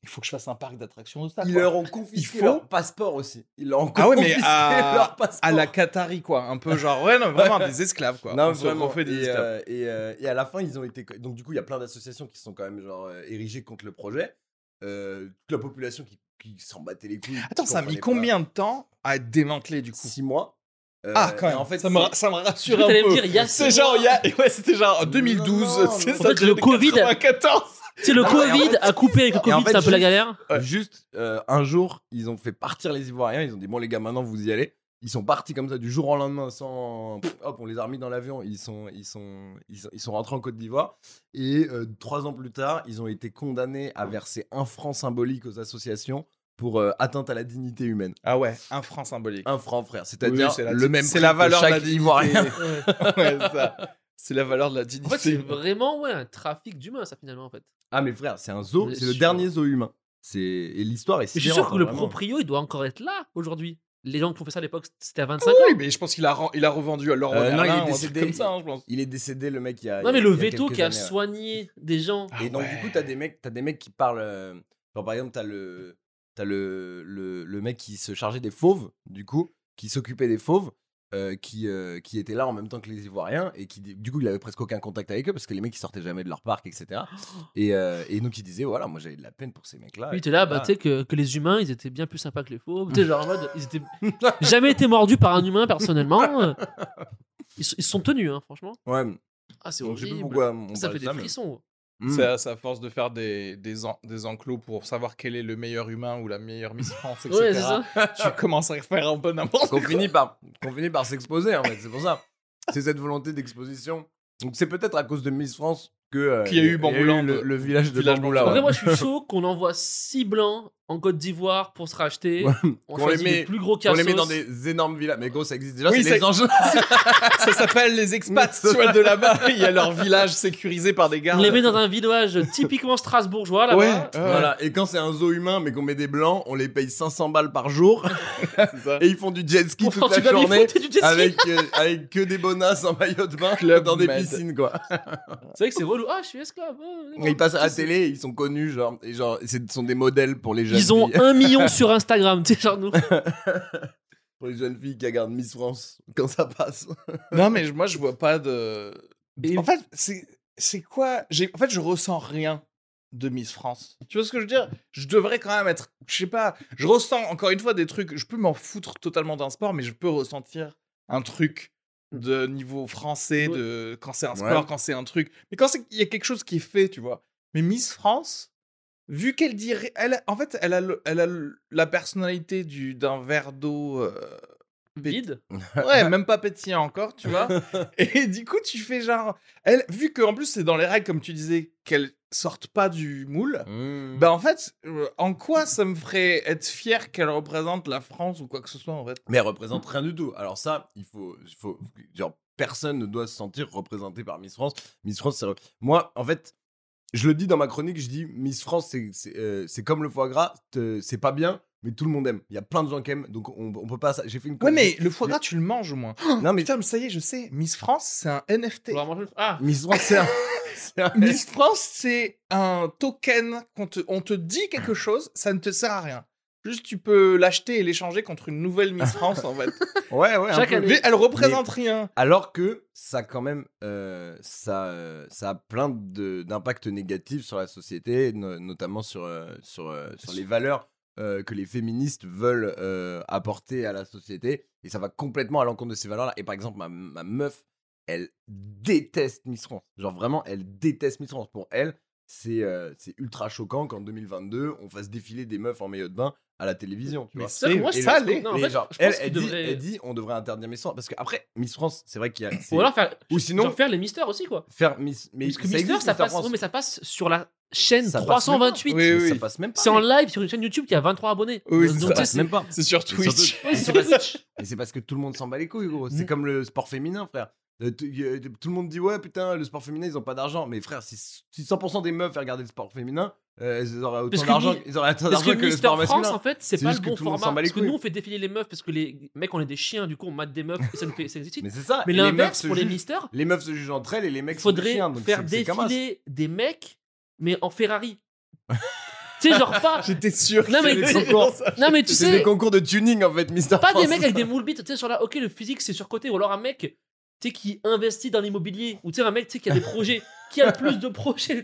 Il faut que je fasse un parc d'attractions de ça. Ils quoi. leur ont confisqué Il faut- leur passeport aussi. Ils leur ont Ah ouais, mais confisqué à- leur passeport. À la Qatari, quoi. Un peu genre, ouais, non, vraiment des esclaves, quoi. Non, On vraiment. refait des et, euh, et, euh, et à la fin, ils ont été. Donc, du coup, il y a plein d'associations qui sont quand même genre euh, érigées contre le projet. Euh, toute la population qui, qui s'en battait les couilles. Attends, ça a mis combien de temps à être démantelé, du coup? Six mois. Euh, Ah, quand même. En fait, ça, me, ça me rassure un peu. me dire, il y a C'est genre, il y a. Ouais, c'était genre en 2012. Non, non, c'est ça, En fait, le Covid- 94. C'est le Non, mais en Covid fait- à couper avec le en Covid, fait, c'est un peu la galère. Ouais. Juste euh, un jour, ils ont fait partir les Ivoiriens. Ils ont dit bon les gars, maintenant vous y allez. Ils sont partis comme ça du jour au lendemain sans. Hop, on les a remis dans l'avion. Ils sont, ils sont, ils sont, ils sont rentrés en Côte d'Ivoire. Et euh, trois ans plus tard, ils ont été condamnés à verser un franc symbolique aux associations pour euh, atteinte à la dignité humaine. Ah ouais, un franc symbolique. Un franc, frère. C'est-à-dire Oui, le même. C'est prix la valeur de chaque la dignité. Ivoirien. Ouais, c'est ça. C'est la valeur de la En fait, c'est dignité. vraiment ouais, un trafic d'humains, ça finalement en fait. Ah mais frère, c'est un zoo. C'est le dernier zoo humain. C'est et l'histoire est. Je suis sûr que le vraiment. proprio, il doit encore être là aujourd'hui. Les gens qui ont fait ça à l'époque, c'était à 25 ans. Oui, mais je pense qu'il a, il a revendu à Laurent Euh, non, il est décédé. comme ça, hein, je pense. Il est décédé, le mec, il y a. Non, il y mais a- le veto qui a années, ouais. soigné des gens. Ah Et donc, ouais. du coup, t'as des mecs, t'as des mecs qui parlent. euh, genre, par exemple, t'as le, t'as le, le, le mec qui se chargeait des fauves, du coup, qui s'occupait des fauves, euh, qui, euh, qui était là en même temps que les Ivoiriens et qui, du coup, il avait presque aucun contact avec eux parce que les mecs, ils sortaient jamais de leur parc, etc. Et, euh, et donc, il disait, voilà, moi, j'avais de la peine pour ces mecs-là. Et t'es là, bah, tu sais que, que les humains, ils étaient bien plus sympas que les fauves. Tu sais, genre en mode, ils étaient jamais été mordus par un humain personnellement. Ils, ils sont tenus, hein, franchement. Ouais, Ah, c'est je sais horrible. pourquoi on Ça fait de des ça, mais- frissons. C'est à, c'est à force de faire des, des, en- des enclos pour savoir quel est le meilleur humain ou la meilleure Miss France, etc. Ouais, c'est ça. tu commences à faire un peu n'importe qu'on quoi. finit par qu'on finit par s'exposer en fait c'est pour ça c'est cette volonté d'exposition donc c'est peut-être à cause de Miss France que euh, Qu'il y a eu Bamboula, le, village de village Bamboula Après, ouais. moi, je suis chaud qu'on envoie 6 blancs en Côte d'Ivoire pour se racheter. Ouais. On les met- les plus gros on cassos. les met dans des énormes villas mais gros ça existe déjà Oui, c'est les ça- engins Ça s'appelle les expats, tu vois, de là-bas. Il y a leur village sécurisé par des gardes. On les met dans un village typiquement strasbourgeois là-bas. Ouais, voilà et quand c'est un zoo humain mais qu'on met des blancs on les paye 500 balles par jour ça. et ils font du jet ski toute la journée avec euh, avec que des bonasses en maillot de bain Club dans des Med. piscines quoi C'est vrai que c'est relou. Ah, je suis esclave. Et ils passent à la télé ils sont connus genre et genre ce sont des modèles pour les jeunes Ils ont filles. un million sur Instagram, tu sais, genre nous. pour les jeunes filles qui regardent Miss France quand ça passe. Non, mais je- moi, je vois pas de. Et- En fait, c'est c'est quoi? J'ai En fait, je ressens rien de Miss France. Tu vois ce que je veux dire? Je devrais quand même être. Je sais pas. Je ressens encore une fois des trucs. Je peux m'en foutre totalement d'un sport, mais je peux ressentir un truc de niveau français, de quand c'est un sport, Ouais. quand c'est un truc. Mais quand c'est- il y a quelque chose qui est fait, tu vois. Mais Miss France, vu qu'elle dirait, elle, en fait, elle a, le- elle a le- la personnalité du d'un verre d'eau. euh, Vide? Ouais, même pas pétillant encore, tu vois? Et du coup, tu fais genre. Elle, vu qu'en plus, c'est dans les règles, comme tu disais, qu'elle sorte pas du moule, Mmh. bah en fait, euh, en quoi ça me ferait être fier qu'elle représente la France ou quoi que ce soit, en fait? Mais elle représente rien du tout. Alors ça, il faut, il faut, genre, personne ne doit se sentir représenté par Miss France. Miss France, c'est... Moi, en fait, je le dis dans ma chronique, je dis Miss France, c'est, c'est, euh, c'est comme le foie gras, c'est pas bien, mais tout le monde aime. Il y a plein de gens qui aiment, donc on, on peut pas... J'ai fait une Ouais, mais le foie gras, tu le manges au moins. Non, mais Putain, mais ça y est, je sais. Miss France, c'est un NFT. Ah, Miss France, c'est un... c'est un- Miss France, c'est un token qu'on te, on te dit quelque chose, ça ne te sert à rien. Juste, tu peux l'acheter et l'échanger contre une nouvelle Miss France, en fait. Ouais, ouais, un Chaque peu. année. Mais elle représente rien. Alors que ça, quand même, euh, ça, euh, ça a plein de- d'impacts négatifs sur la société, no- notamment sur, euh, sur, euh, sur les valeurs euh, que les féministes veulent euh, apporter à la société. Et ça va complètement à l'encontre de ces valeurs-là. Et par exemple, ma, ma meuf, elle déteste Miss France. Genre vraiment, elle déteste Miss France. Pour elle, c'est euh, c'est ultra choquant qu'en 2022, on fasse défiler des meufs en maillot de bain à la télévision. Tu Mais vois. Moi, ça pense que- l'est. non, en Et fait, genre, je elle, pense elle, qu'il dit, devrait- elle dit on devrait interdire Miss France parce que après Miss France c'est vrai qu'il y a Ou alors faire, ou sinon genre faire les mystères aussi, quoi. faire Miss mais Parce que ça Mister, existe, ça Mister passe, France. ouais, mais ça passe sur la chaîne Ça passe même pas. 328. Oui, Mais oui. ça passe même pas C'est en mais- live sur une chaîne YouTube qui a 23 abonnés. Oui, Donc, c'est tu ça. sais, passe même pas C'est sur Twitch. C'est sur C'est parce que tout le monde s'en bat les couilles, gros. C'est Mm. comme le sport féminin, frère. Euh, Tout le monde dit, ouais, putain, le sport féminin, ils ont pas d'argent. Mais frère, si, si 100% des meufs regardaient le sport féminin, euh, ils auraient autant que d'argent d'argent que que, le Mister France, en fait, c'est pas le que bon format. Parce que nous, on fait défiler les meufs parce que les mecs, on est des chiens, du coup, on mate des meufs et ça nous fait. Ça. Mais c'est ça. Mais l'inverse, se pour les mystères, Les meufs se jugent entre elles et les mecs sont des faudrait chiens. Donc faire défiler des mecs, mais en Ferrari. tu sais, genre pas. J'étais sûr. Non, mais. Non, mais tu C'est des sais, concours de tuning, en fait, Mister pas des mecs avec des bites, tu sais, sur là, ok, le physique c'est surcoté, ou alors un mec, tu sais, qui investit dans l'immobilier, ou tu sais, un mec, tu sais, qui a des projets, qui a le plus de projets.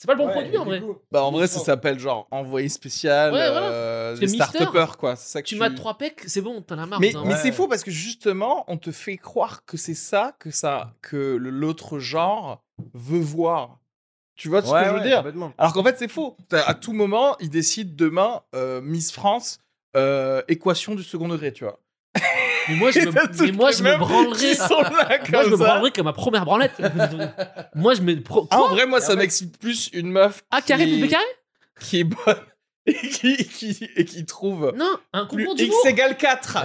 C'est pas le bon Ouais, produit en vrai. coup, Bah en vrai, ça s'appelle genre envoyé spécial, Ouais, voilà. euh, start-upers quoi. C'est ça que Tu mates trois pecs, c'est bon, t'en as marre. Mais, non. mais Ouais. c'est faux parce que justement, on te fait croire que c'est ça, que ça, que l'autre genre veut voir. Tu vois ce Ouais, que je veux dire? Alors qu'en fait, c'est faux. À tout moment, ils décident demain euh, Miss France, euh, équation du second degré, tu vois. Mais moi, je me, mais moi, je me branlerais. qui sont là Moi, je me branlerais comme ma première branlette. moi, je me. Pro... Ah, en vrai, moi, ça fait- m'excite plus une meuf Ah, carré qui- plus carré qui est bonne et qui, qui- et qui trouve Non, un concours X d'humour. égale 4.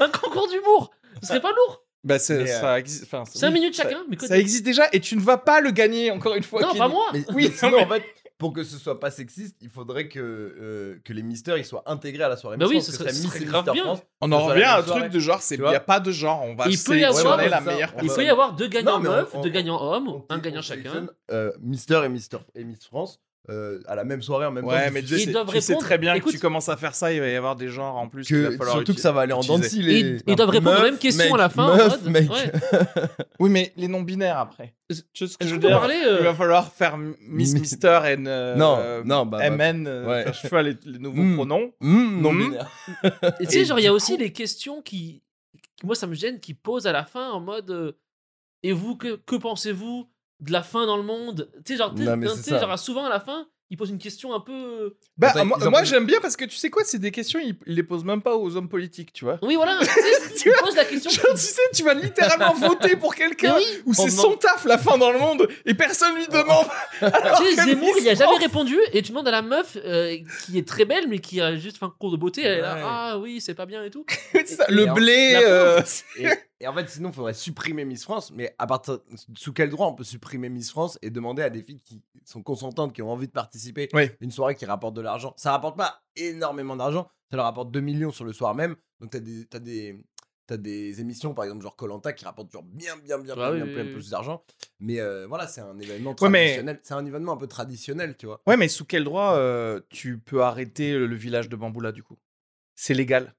Un concours d'humour. Ce serait pas lourd. Bah, euh, ça existe. enfin, 5 oui, minutes ça- chacun. Mais Ça existe déjà et tu ne vas pas le gagner encore une fois. Non, pas moi. Mais, Oui, non, mais- en fait, pour que ce soit pas sexiste, il faudrait que, euh, que les mystères ils soient intégrés à la soirée Bah Miss oui, France, ce serait- Miss ce serait grave bien. France. On en revient à un soirée. truc de genre, il n'y a pas de genre, on va Il peut y avoir- la meilleure Il peut y avoir deux gagnants meufs, deux gagnants hommes, un gagnant chacun. euh, Mister et Mister et Miss France euh, à la même soirée en même temps. Ouais, mais tu, sais, doivent tu sais répondre. très bien Écoute- que tu commences à faire ça, il va y avoir des genres en plus va que, falloir surtout que ça va aller en dents les- Ils, ils doivent répondre aux mêmes questions mec, à la fin. en meuf, mode, mec. ouais. Oui, mais les non-binaires après. Tu sais ce que Est-ce je veux dire parler, euh, Il va falloir faire Miss Mi- Mister et euh, Non, euh, non, bah. bah, MN, euh, ouais. je vois les, les nouveaux Mm. pronoms. hmm, non Mm. binaire. Et tu sais, genre, il y a aussi les questions qui, moi, ça me gêne, qui posent à la fin en mode euh, Et vous, que, que pensez-vous de la fin dans le monde Tu sais, genre, Non, souvent à la fin, ils posent une question un peu. Bah, Attends, moi, j'aime bien parce que tu sais quoi, c'est des questions, ils, ils les posent même pas aux hommes politiques, tu vois. Oui, voilà, tu ils posent la question. Genre, tu sais, tu vas littéralement voter pour quelqu'un oui, où c'est On son taf la fin dans le monde et personne lui demande. Alors tu sais, Zemmour, il a jamais répondu et tu demandes à la meuf euh, qui est très belle mais qui a juste fait un cours de beauté, elle est là, Ouais. ah oui, c'est pas bien et tout. C'est ça, Et le blé. euh, Et, en fait, sinon, il faudrait supprimer Miss France. Mais à partir sous quel droit on peut supprimer Miss France et demander à des filles qui sont consentantes, qui ont envie de participer, Oui. une soirée qui rapporte de l'argent? Ça rapporte pas énormément d'argent. Ça leur rapporte 2 millions sur le soir même. Donc t'as des t'as des T'as des émissions, par exemple, genre Colanta, qui rapportent genre bien, bien, bien, Ah bien, oui, bien, oui, bien oui. plus d'argent. Mais euh, voilà, c'est un événement Ouais, mais- traditionnel. C'est un événement un peu traditionnel, tu vois. Ouais, mais sous quel droit euh, tu peux arrêter le, le village de Bamboula du coup? C'est légal.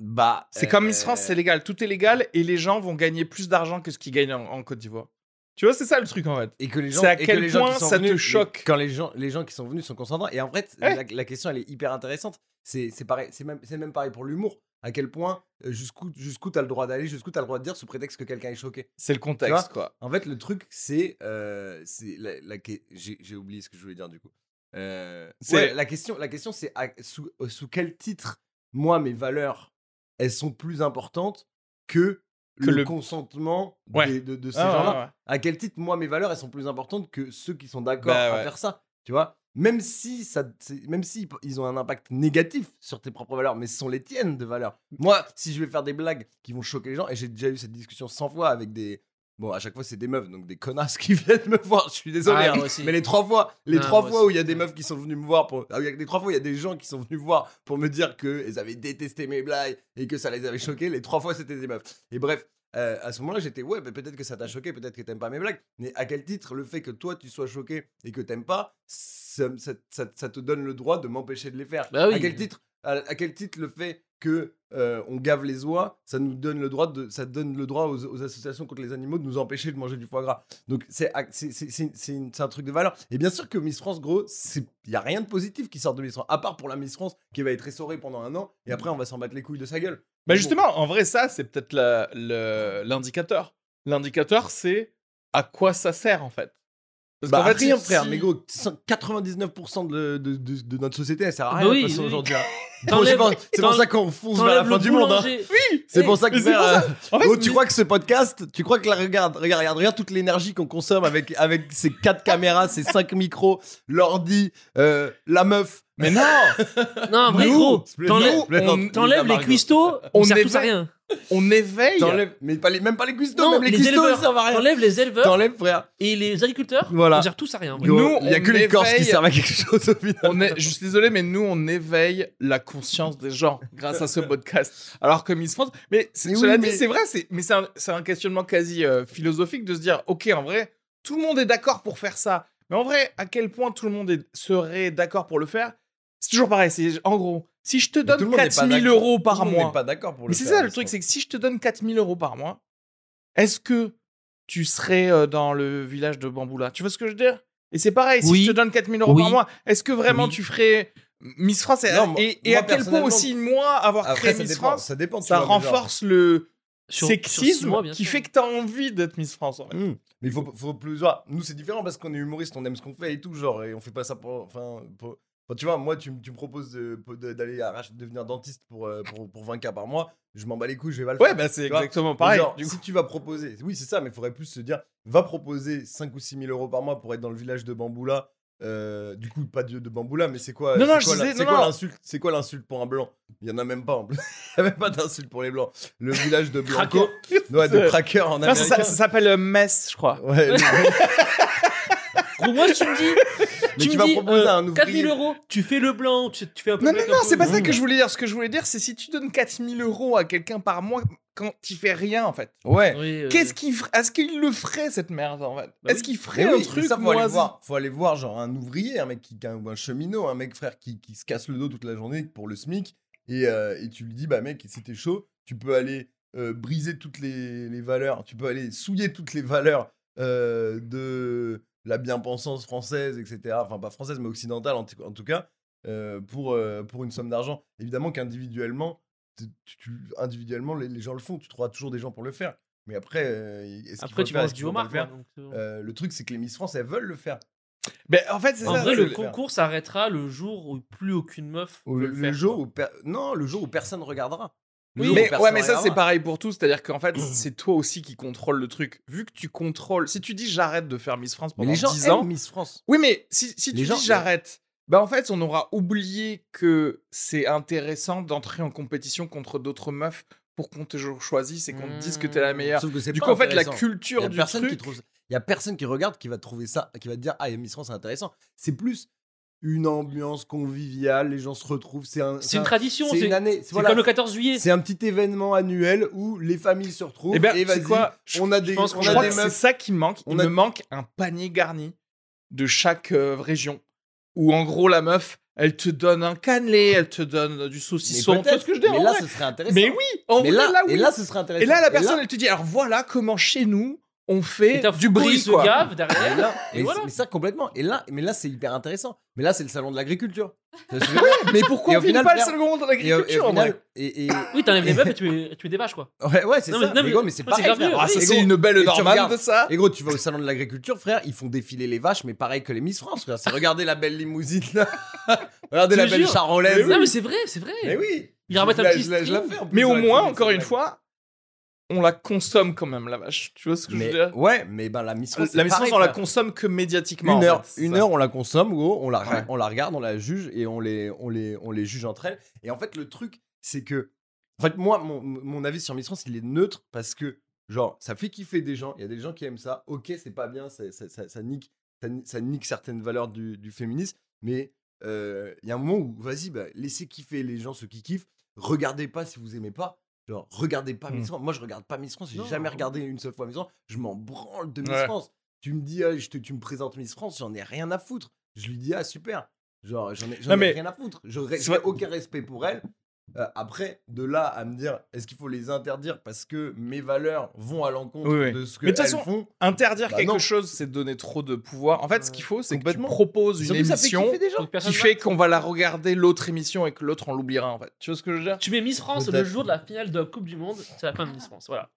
Bah, C'est comme Miss euh, France, c'est légal. Tout est légal et les gens vont gagner plus d'argent que ce qu'ils gagnent en, en Côte d'Ivoire. Tu vois, c'est ça le truc en fait. Et que les gens, C'est à que quel les point ça te venus- choque Quand les gens, les gens qui sont venus sont consentants. Et en fait, Ouais. la, la question, elle est hyper intéressante. C'est c'est pareil, c'est même, c'est même pareil pour l'humour. À quel point, euh, jusqu'où jusqu'où t'as le droit d'aller, jusqu'où t'as le droit de dire sous prétexte que quelqu'un est choqué. C'est le contexte, quoi. En fait, le truc, c'est. euh, c'est la, J'ai j'ai oublié ce que je voulais dire du coup. Euh, C'est- ouais, la question, la question c'est à- sous, euh, sous quel titre, moi, mes valeurs, elles sont plus importantes que, Que le, le- consentement Ouais. des- de, de ces Ah, gens-là ouais, ouais. à quel titre moi mes valeurs elles sont plus importantes que ceux qui sont d'accord Bah à faire ça tu vois? Même si ça même si ils ont un impact négatif sur tes propres valeurs mais ce sont les tiennes de valeurs moi si je vais faire des blagues qui vont choquer les gens et j'ai déjà eu cette discussion 100 fois avec des bon à chaque fois c'est des meufs donc des connasses qui viennent me voir je suis désolé Ah, hein. mais les trois fois les Ah, trois fois aussi. où il y a des meufs qui sont venues me voir pour ah, des trois fois il y a des gens qui sont venus me voir pour me dire que ils avaient détesté mes blagues et que ça les avait choqués les trois fois c'était des meufs et bref euh, à ce moment-là, j'étais ouais, mais peut-être que ça t'a choqué, peut-être que t'aimes pas mes blagues. Mais à quel titre le fait que toi tu sois choqué et que t'aimes pas, ça, ça- ça- ça te donne le droit de m'empêcher de les faire? Bah oui. À quel titre à, à quel titre le fait que euh, on gave les oies, ça nous donne le droit de, ça donne le droit aux, aux associations contre les animaux de nous empêcher de manger du foie gras. Donc c'est un truc de valeur. Et bien sûr que Miss France, gros, il y a rien de positif qui sort de Miss France, à part pour la Miss France qui va être essorée pendant un an et après on va s'en battre les couilles de sa gueule. Bah bon. justement, en vrai, ça, c'est peut-être l'indicateur. L'indicateur, c'est à quoi ça sert en fait. Parce Bah, qu'en fait, rien, frère. Mais gros, 99% de, de, de, de notre société, elle sert à Bah rien. oui, de toute façon, oui. aujourd'hui. hein. C'est pour ça qu'on fonce vers la fin du monde. hein. boulanger. C'est pour ça que En fait, Oh, tu mais- crois que ce podcast, tu crois que la regarde, regarde, regarde, regarde toute l'énergie qu'on consomme avec avec ces quatre caméras, ces cinq micros, l'ordi, euh, la meuf. Mais non Non, en vrai, Nous, gros, c'est t'enlèves nous, les- on- t'enlèves les Margot. cuistots, on On sert tous à éveille- rien. On éveille. T'enlèves, mais pas les, même pas les cuistots, Non, même les, les cuistots, éleveurs. servent à rien. T'enlèves les éleveurs T'enlèves, frère. et les agriculteurs, Voilà. on sert tous à rien. en vrai. Nous, il y a on que les Corses qui éveille- servent à quelque chose au final. On est, je suis désolé, mais nous, on éveille la conscience des gens grâce à ce podcast. Alors que Miss France, mais, c'est- Mais cela oui, dit, mais- c'est vrai, c'est, mais c'est un, c'est un questionnement quasi euh, philosophique de se dire, ok, en vrai, tout le monde est d'accord pour faire ça. Mais en vrai, à quel point tout le monde est- serait d'accord pour le faire? C'est toujours pareil. C'est en gros, si je te donne monde n'est pas 4000 d'accord. euros Tout par le monde mois, n'est pas d'accord pour le mais c'est ça le truc, c'est que si je te donne 4000 euros par mois, est-ce que tu serais euh, dans le village de Bamboula? Tu vois ce que je veux dire? Et c'est pareil, si Oui. je te donne 4000 euros Oui. par mois, est-ce que vraiment Oui. tu ferais Miss France? Et, Non, moi- et, et moi, à quel point aussi, moi, avoir Après, créé ça Miss dépend, France, ça dépend. ça vois, mais genre- renforce le Sur- sur six sexisme mois, qui sûr. fait que tu as envie d'être Miss France. En fait. Hmm. Mais il faut, faut plus voir. Nous, c'est différent parce qu'on est humoriste, on aime ce qu'on fait et tout, genre, et on fait pas ça pour. Enfin, pour- enfin, tu vois, moi, tu, me proposes de- de- d'aller devenir dentiste pour, euh, pour, pour 20K par mois, je m'en bats les couilles, je vais pas le Ouais, faire. bah c'est exactement pareil. genre, du coup. si tu vas proposer, oui, c'est ça, mais il faudrait plus se dire, va proposer 5 ou 6 000 euros par mois pour être dans le village de Bamboula. Euh, du coup, pas de, de Bamboula, mais c'est quoi Non, c'est non, quoi c'est l'insulte C'est quoi l'insulte pour un blanc? Il y en a même pas en plus. Il y a même pas d'insulte pour les blancs. Le village de Blanco, ouais, de cracker en Non, ça, américain. ça- ça s'appelle euh, Metz, je crois. Ouais, moi, tu me dis, tu tu me vas dis, proposer euh, à un ouvrier. 4000 euros, tu fais le blanc, tu, tu fais un peu Non, le non, non, un c'est pas ça que Mmh. je voulais dire. Ce que je voulais dire, c'est si tu donnes 4000 euros à quelqu'un par mois quand il fait rien, en fait. Ouais. Oui, euh, Qu'est-ce qu'il ferait Est-ce qu'il le ferait, cette merde, en fait? Bah Est-ce qu'il ferait oui, un truc ça, faut aller voir. Faut aller voir, genre, un ouvrier, un mec qui, ou un cheminot, un mec, frère, qui, qui se casse le dos toute la journée pour le SMIC. Et, euh, et tu lui dis, bah, mec, si t'es chaud, tu peux aller euh, briser toutes les, les valeurs, tu peux aller souiller toutes les valeurs euh, de la bien-pensance française, etc. Enfin, pas française, mais occidentale, en, tout- en tout cas, euh, pour, euh, pour une somme d'argent. Évidemment qu'individuellement, individuellement, les, les gens le font. Tu trouveras toujours des gens pour le faire. Mais après, euh, Après, le tu est-ce du homard, le faire quoi, donc c'est bon. Le truc, c'est que les Miss France, elles veulent le faire. Ben, en fait, c'est En ça. vrai, le concours s'arrêtera le jour où plus aucune meuf Ou peut le, le le faire. jour quoi. où per- non, le jour où personne regardera. Oui, mais, ouais, mais ça, c'est regardera. pareil pour tout. C'est-à-dire qu'en fait, c'est toi aussi qui contrôle le truc. Vu que tu contrôles. Si tu dis j'arrête de faire Miss France Mais pendant les gens 10 aiment ans. Miss France. Oui, mais si, si tu gens- dis j'arrête, bah en fait, on aura oublié que c'est intéressant d'entrer en compétition contre d'autres meufs pour qu'on te choisisse et qu'on te dise que t'es la meilleure. Sauf que c'est Du coup, en fait, la y culture a du personne truc. qui trouve ça- Il y a personne qui regarde qui va trouver ça, qui va te dire ah Miss France c'est intéressant. C'est plus une ambiance conviviale, les gens se retrouvent. C'est un, C'est une un- tradition, c'est c'est une année. c'est voilà, comme le 14 juillet. c'est un petit événement annuel où les familles se retrouvent. Eh ben, et tu sais vas-y, quoi? on a des, pense on a crois des que c'est meufs. ça qui manque. On Il a- me manque un panier garni de chaque euh, région. Où en gros, la meuf, elle te donne un cannelé, elle te donne du Mais saucisson. Peut-être, ce que je dis mais là, vrai ce serait intéressant. Mais oui, en Mais vrai, là, là, oui. et là, ce serait intéressant. Et là, la personne, elle te dit alors voilà comment chez nous, on fait du il se quoi. gave Et derrière. là, Et et voilà. mais ça complètement. Et là, mais là, c'est hyper intéressant. Mais là, c'est le salon de l'agriculture. Mais pourquoi on final, pas le second de l'agriculture et, et- Oui, t'enlèves les meufs et tu mets, tu mets des vaches, quoi. ouais, ouais, c'est ça. mais- non, mais, mais- gros, mais c'est c'est pareil. grave frère. mieux. Ah, ça, Et c'est une belle normale de ça. Et gros, tu vas au salon de l'agriculture, frère, ils font défiler les vaches, mais pareil que les Miss France, frère. C'est regarder la belle limousine, là. regardez la belle charolaise. Non, mais c'est vrai, c'est vrai. Mais oui. Remettent Je un petit Mais au moins, encore une fois, on la consomme quand même, la vache. Tu vois ce que je veux dire? ouais, mais ben la Miss France. La c'est Miss France, pareil, on la consomme que médiatiquement. Une en heure, fait, une ça. heure, on la consomme, gros, on la, Ouais. on la regarde, on la juge et on les, on les, on les juge entre elles. Et en fait, le truc, c'est que, en fait, moi, mon, mon avis sur Miss France, il est neutre parce que, genre, ça fait kiffer des gens. Il y a des gens qui aiment ça. Ok, c'est pas bien, ça, ça, ça- ça nique, ça, ni- ça nique certaines valeurs du, du féminisme, mais euh, il y a un moment où, vas-y, bah, laissez kiffer les gens, ceux qui kiffent. Regardez pas si vous aimez pas. Genre, regardez pas Miss Mm. France. Moi, je regarde pas Miss France. J'ai jamais regardé une seule fois Miss France. Je m'en branle de Miss Ouais. France. Tu me dis, ah, je te- tu me présentes Miss France, j'en ai rien à foutre. Je lui dis, ah, super. Genre, j'en ai, ai mais- rien à foutre. Je n'ai aucun respect pour elle. Euh, après, de là à me dire, est-ce qu'il faut les interdire parce que mes valeurs vont à l'encontre Oui, oui. de ce que Mais de toute elles façon, font? Interdire Bah quelque non. chose, c'est donner trop de pouvoir. En fait, ce qu'il faut, c'est que tu proposes une fait émission qui fait qu'on va la regarder l'autre émission et que l'autre on l'oubliera en fait. Tu vois ce que je veux dire? Tu mets Miss France le jour de la finale de la Coupe du Monde, c'est la fin de Miss France. Voilà.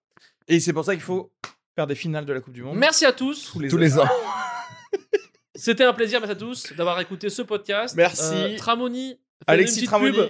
Et c'est pour ça qu'il faut faire des finales de la Coupe du Monde. Merci à tous. tous les, tous les ans. C'était un plaisir, merci à tous, d'avoir écouté ce podcast. Merci. Euh, Tramoni. Alexis Tramoni. pub.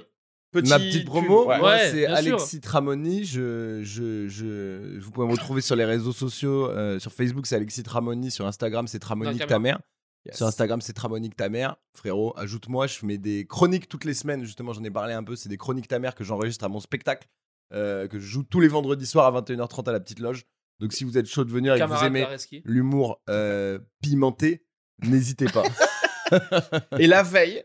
Petit Ma petite promo, ouais. moi Ouais, c'est sûr. Alexis Tramoni. Je, je, je, vous pouvez me retrouver sur les réseaux sociaux. euh, sur Facebook, c'est Alexis Tramoni. Sur Instagram, c'est la ta mère. Yes. Sur Instagram, c'est Tramonique ta mère. Frérot, ajoute-moi. Je mets des chroniques toutes les semaines. Justement, j'en ai parlé un peu. C'est des chroniques ta mère que j'enregistre à mon spectacle. euh, que je joue tous les vendredis soirs à 21h30 à la petite loge. Donc, si vous êtes chaud de venir et que vous aimez l'humour euh, pimenté, n'hésitez pas. Et la veille,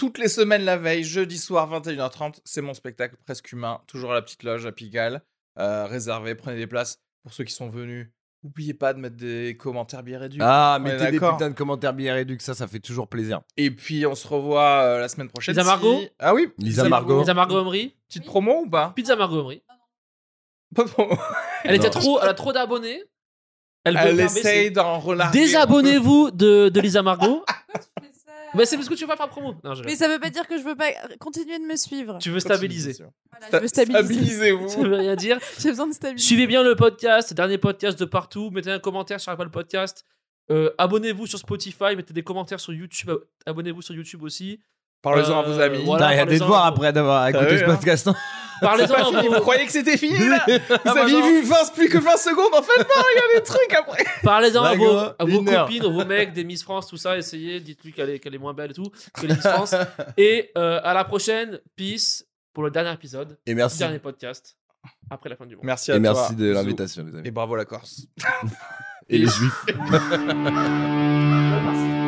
toutes les semaines la veille, jeudi soir 21h30, c'est mon spectacle presque humain, toujours à la petite loge à Pigalle. Euh, réservé, prenez des places pour ceux qui sont venus. N'oubliez pas de mettre des commentaires bien réduits. ah, mettez des putains de commentaires bien réduits, ça, ça fait toujours plaisir. Et puis on se revoit euh, la semaine prochaine. Lisa Margot si- Ah oui, Lisa Margot. Lisa Margot Omri. Petite promo ou pas? Pizza Margot Omri. Pas de promo. Elle était Non. trop, elle a trop d'abonnés. Elle veut Elle faire baisser. essaye d'en relarguer. Désabonnez-vous de, de Lisa Margot. Bah, c'est parce que tu vas faire promo. Non, je... Mais ça veut pas dire que je veux pas continuer de me suivre. Tu veux stabiliser. Voilà, je veux stabiliser. Stabilisez-vous. Ça veut rien dire. J'ai besoin de stabiliser. Suivez bien le podcast, dernier podcast de partout. Mettez un commentaire sur Apple Podcast. Euh, abonnez-vous sur Spotify, mettez des commentaires sur YouTube. Abonnez-vous sur YouTube aussi. Parlez-en à Euh, vos amis. voilà. Y a des à- après d'avoir écouté ce hein podcast. hein. Parlez-en à vos, Vous croyez que c'était fini là Vous Ah, bah aviez non. vu 20, plus que 20 secondes En fait, non, il y a des trucs après. parlez-en à Bah, vos, à vos copines, à vos mecs, des Miss France, tout ça. Essayez, dites-lui qu'elle est, qu'elle est moins belle et tout que les Miss France. et euh, à la prochaine. Peace pour le dernier épisode, Et merci. dernier podcast après la fin du monde. Merci à Et toi. merci de Bisous. l'invitation, les amis. Et bravo la Corse. Et les juifs. Merci.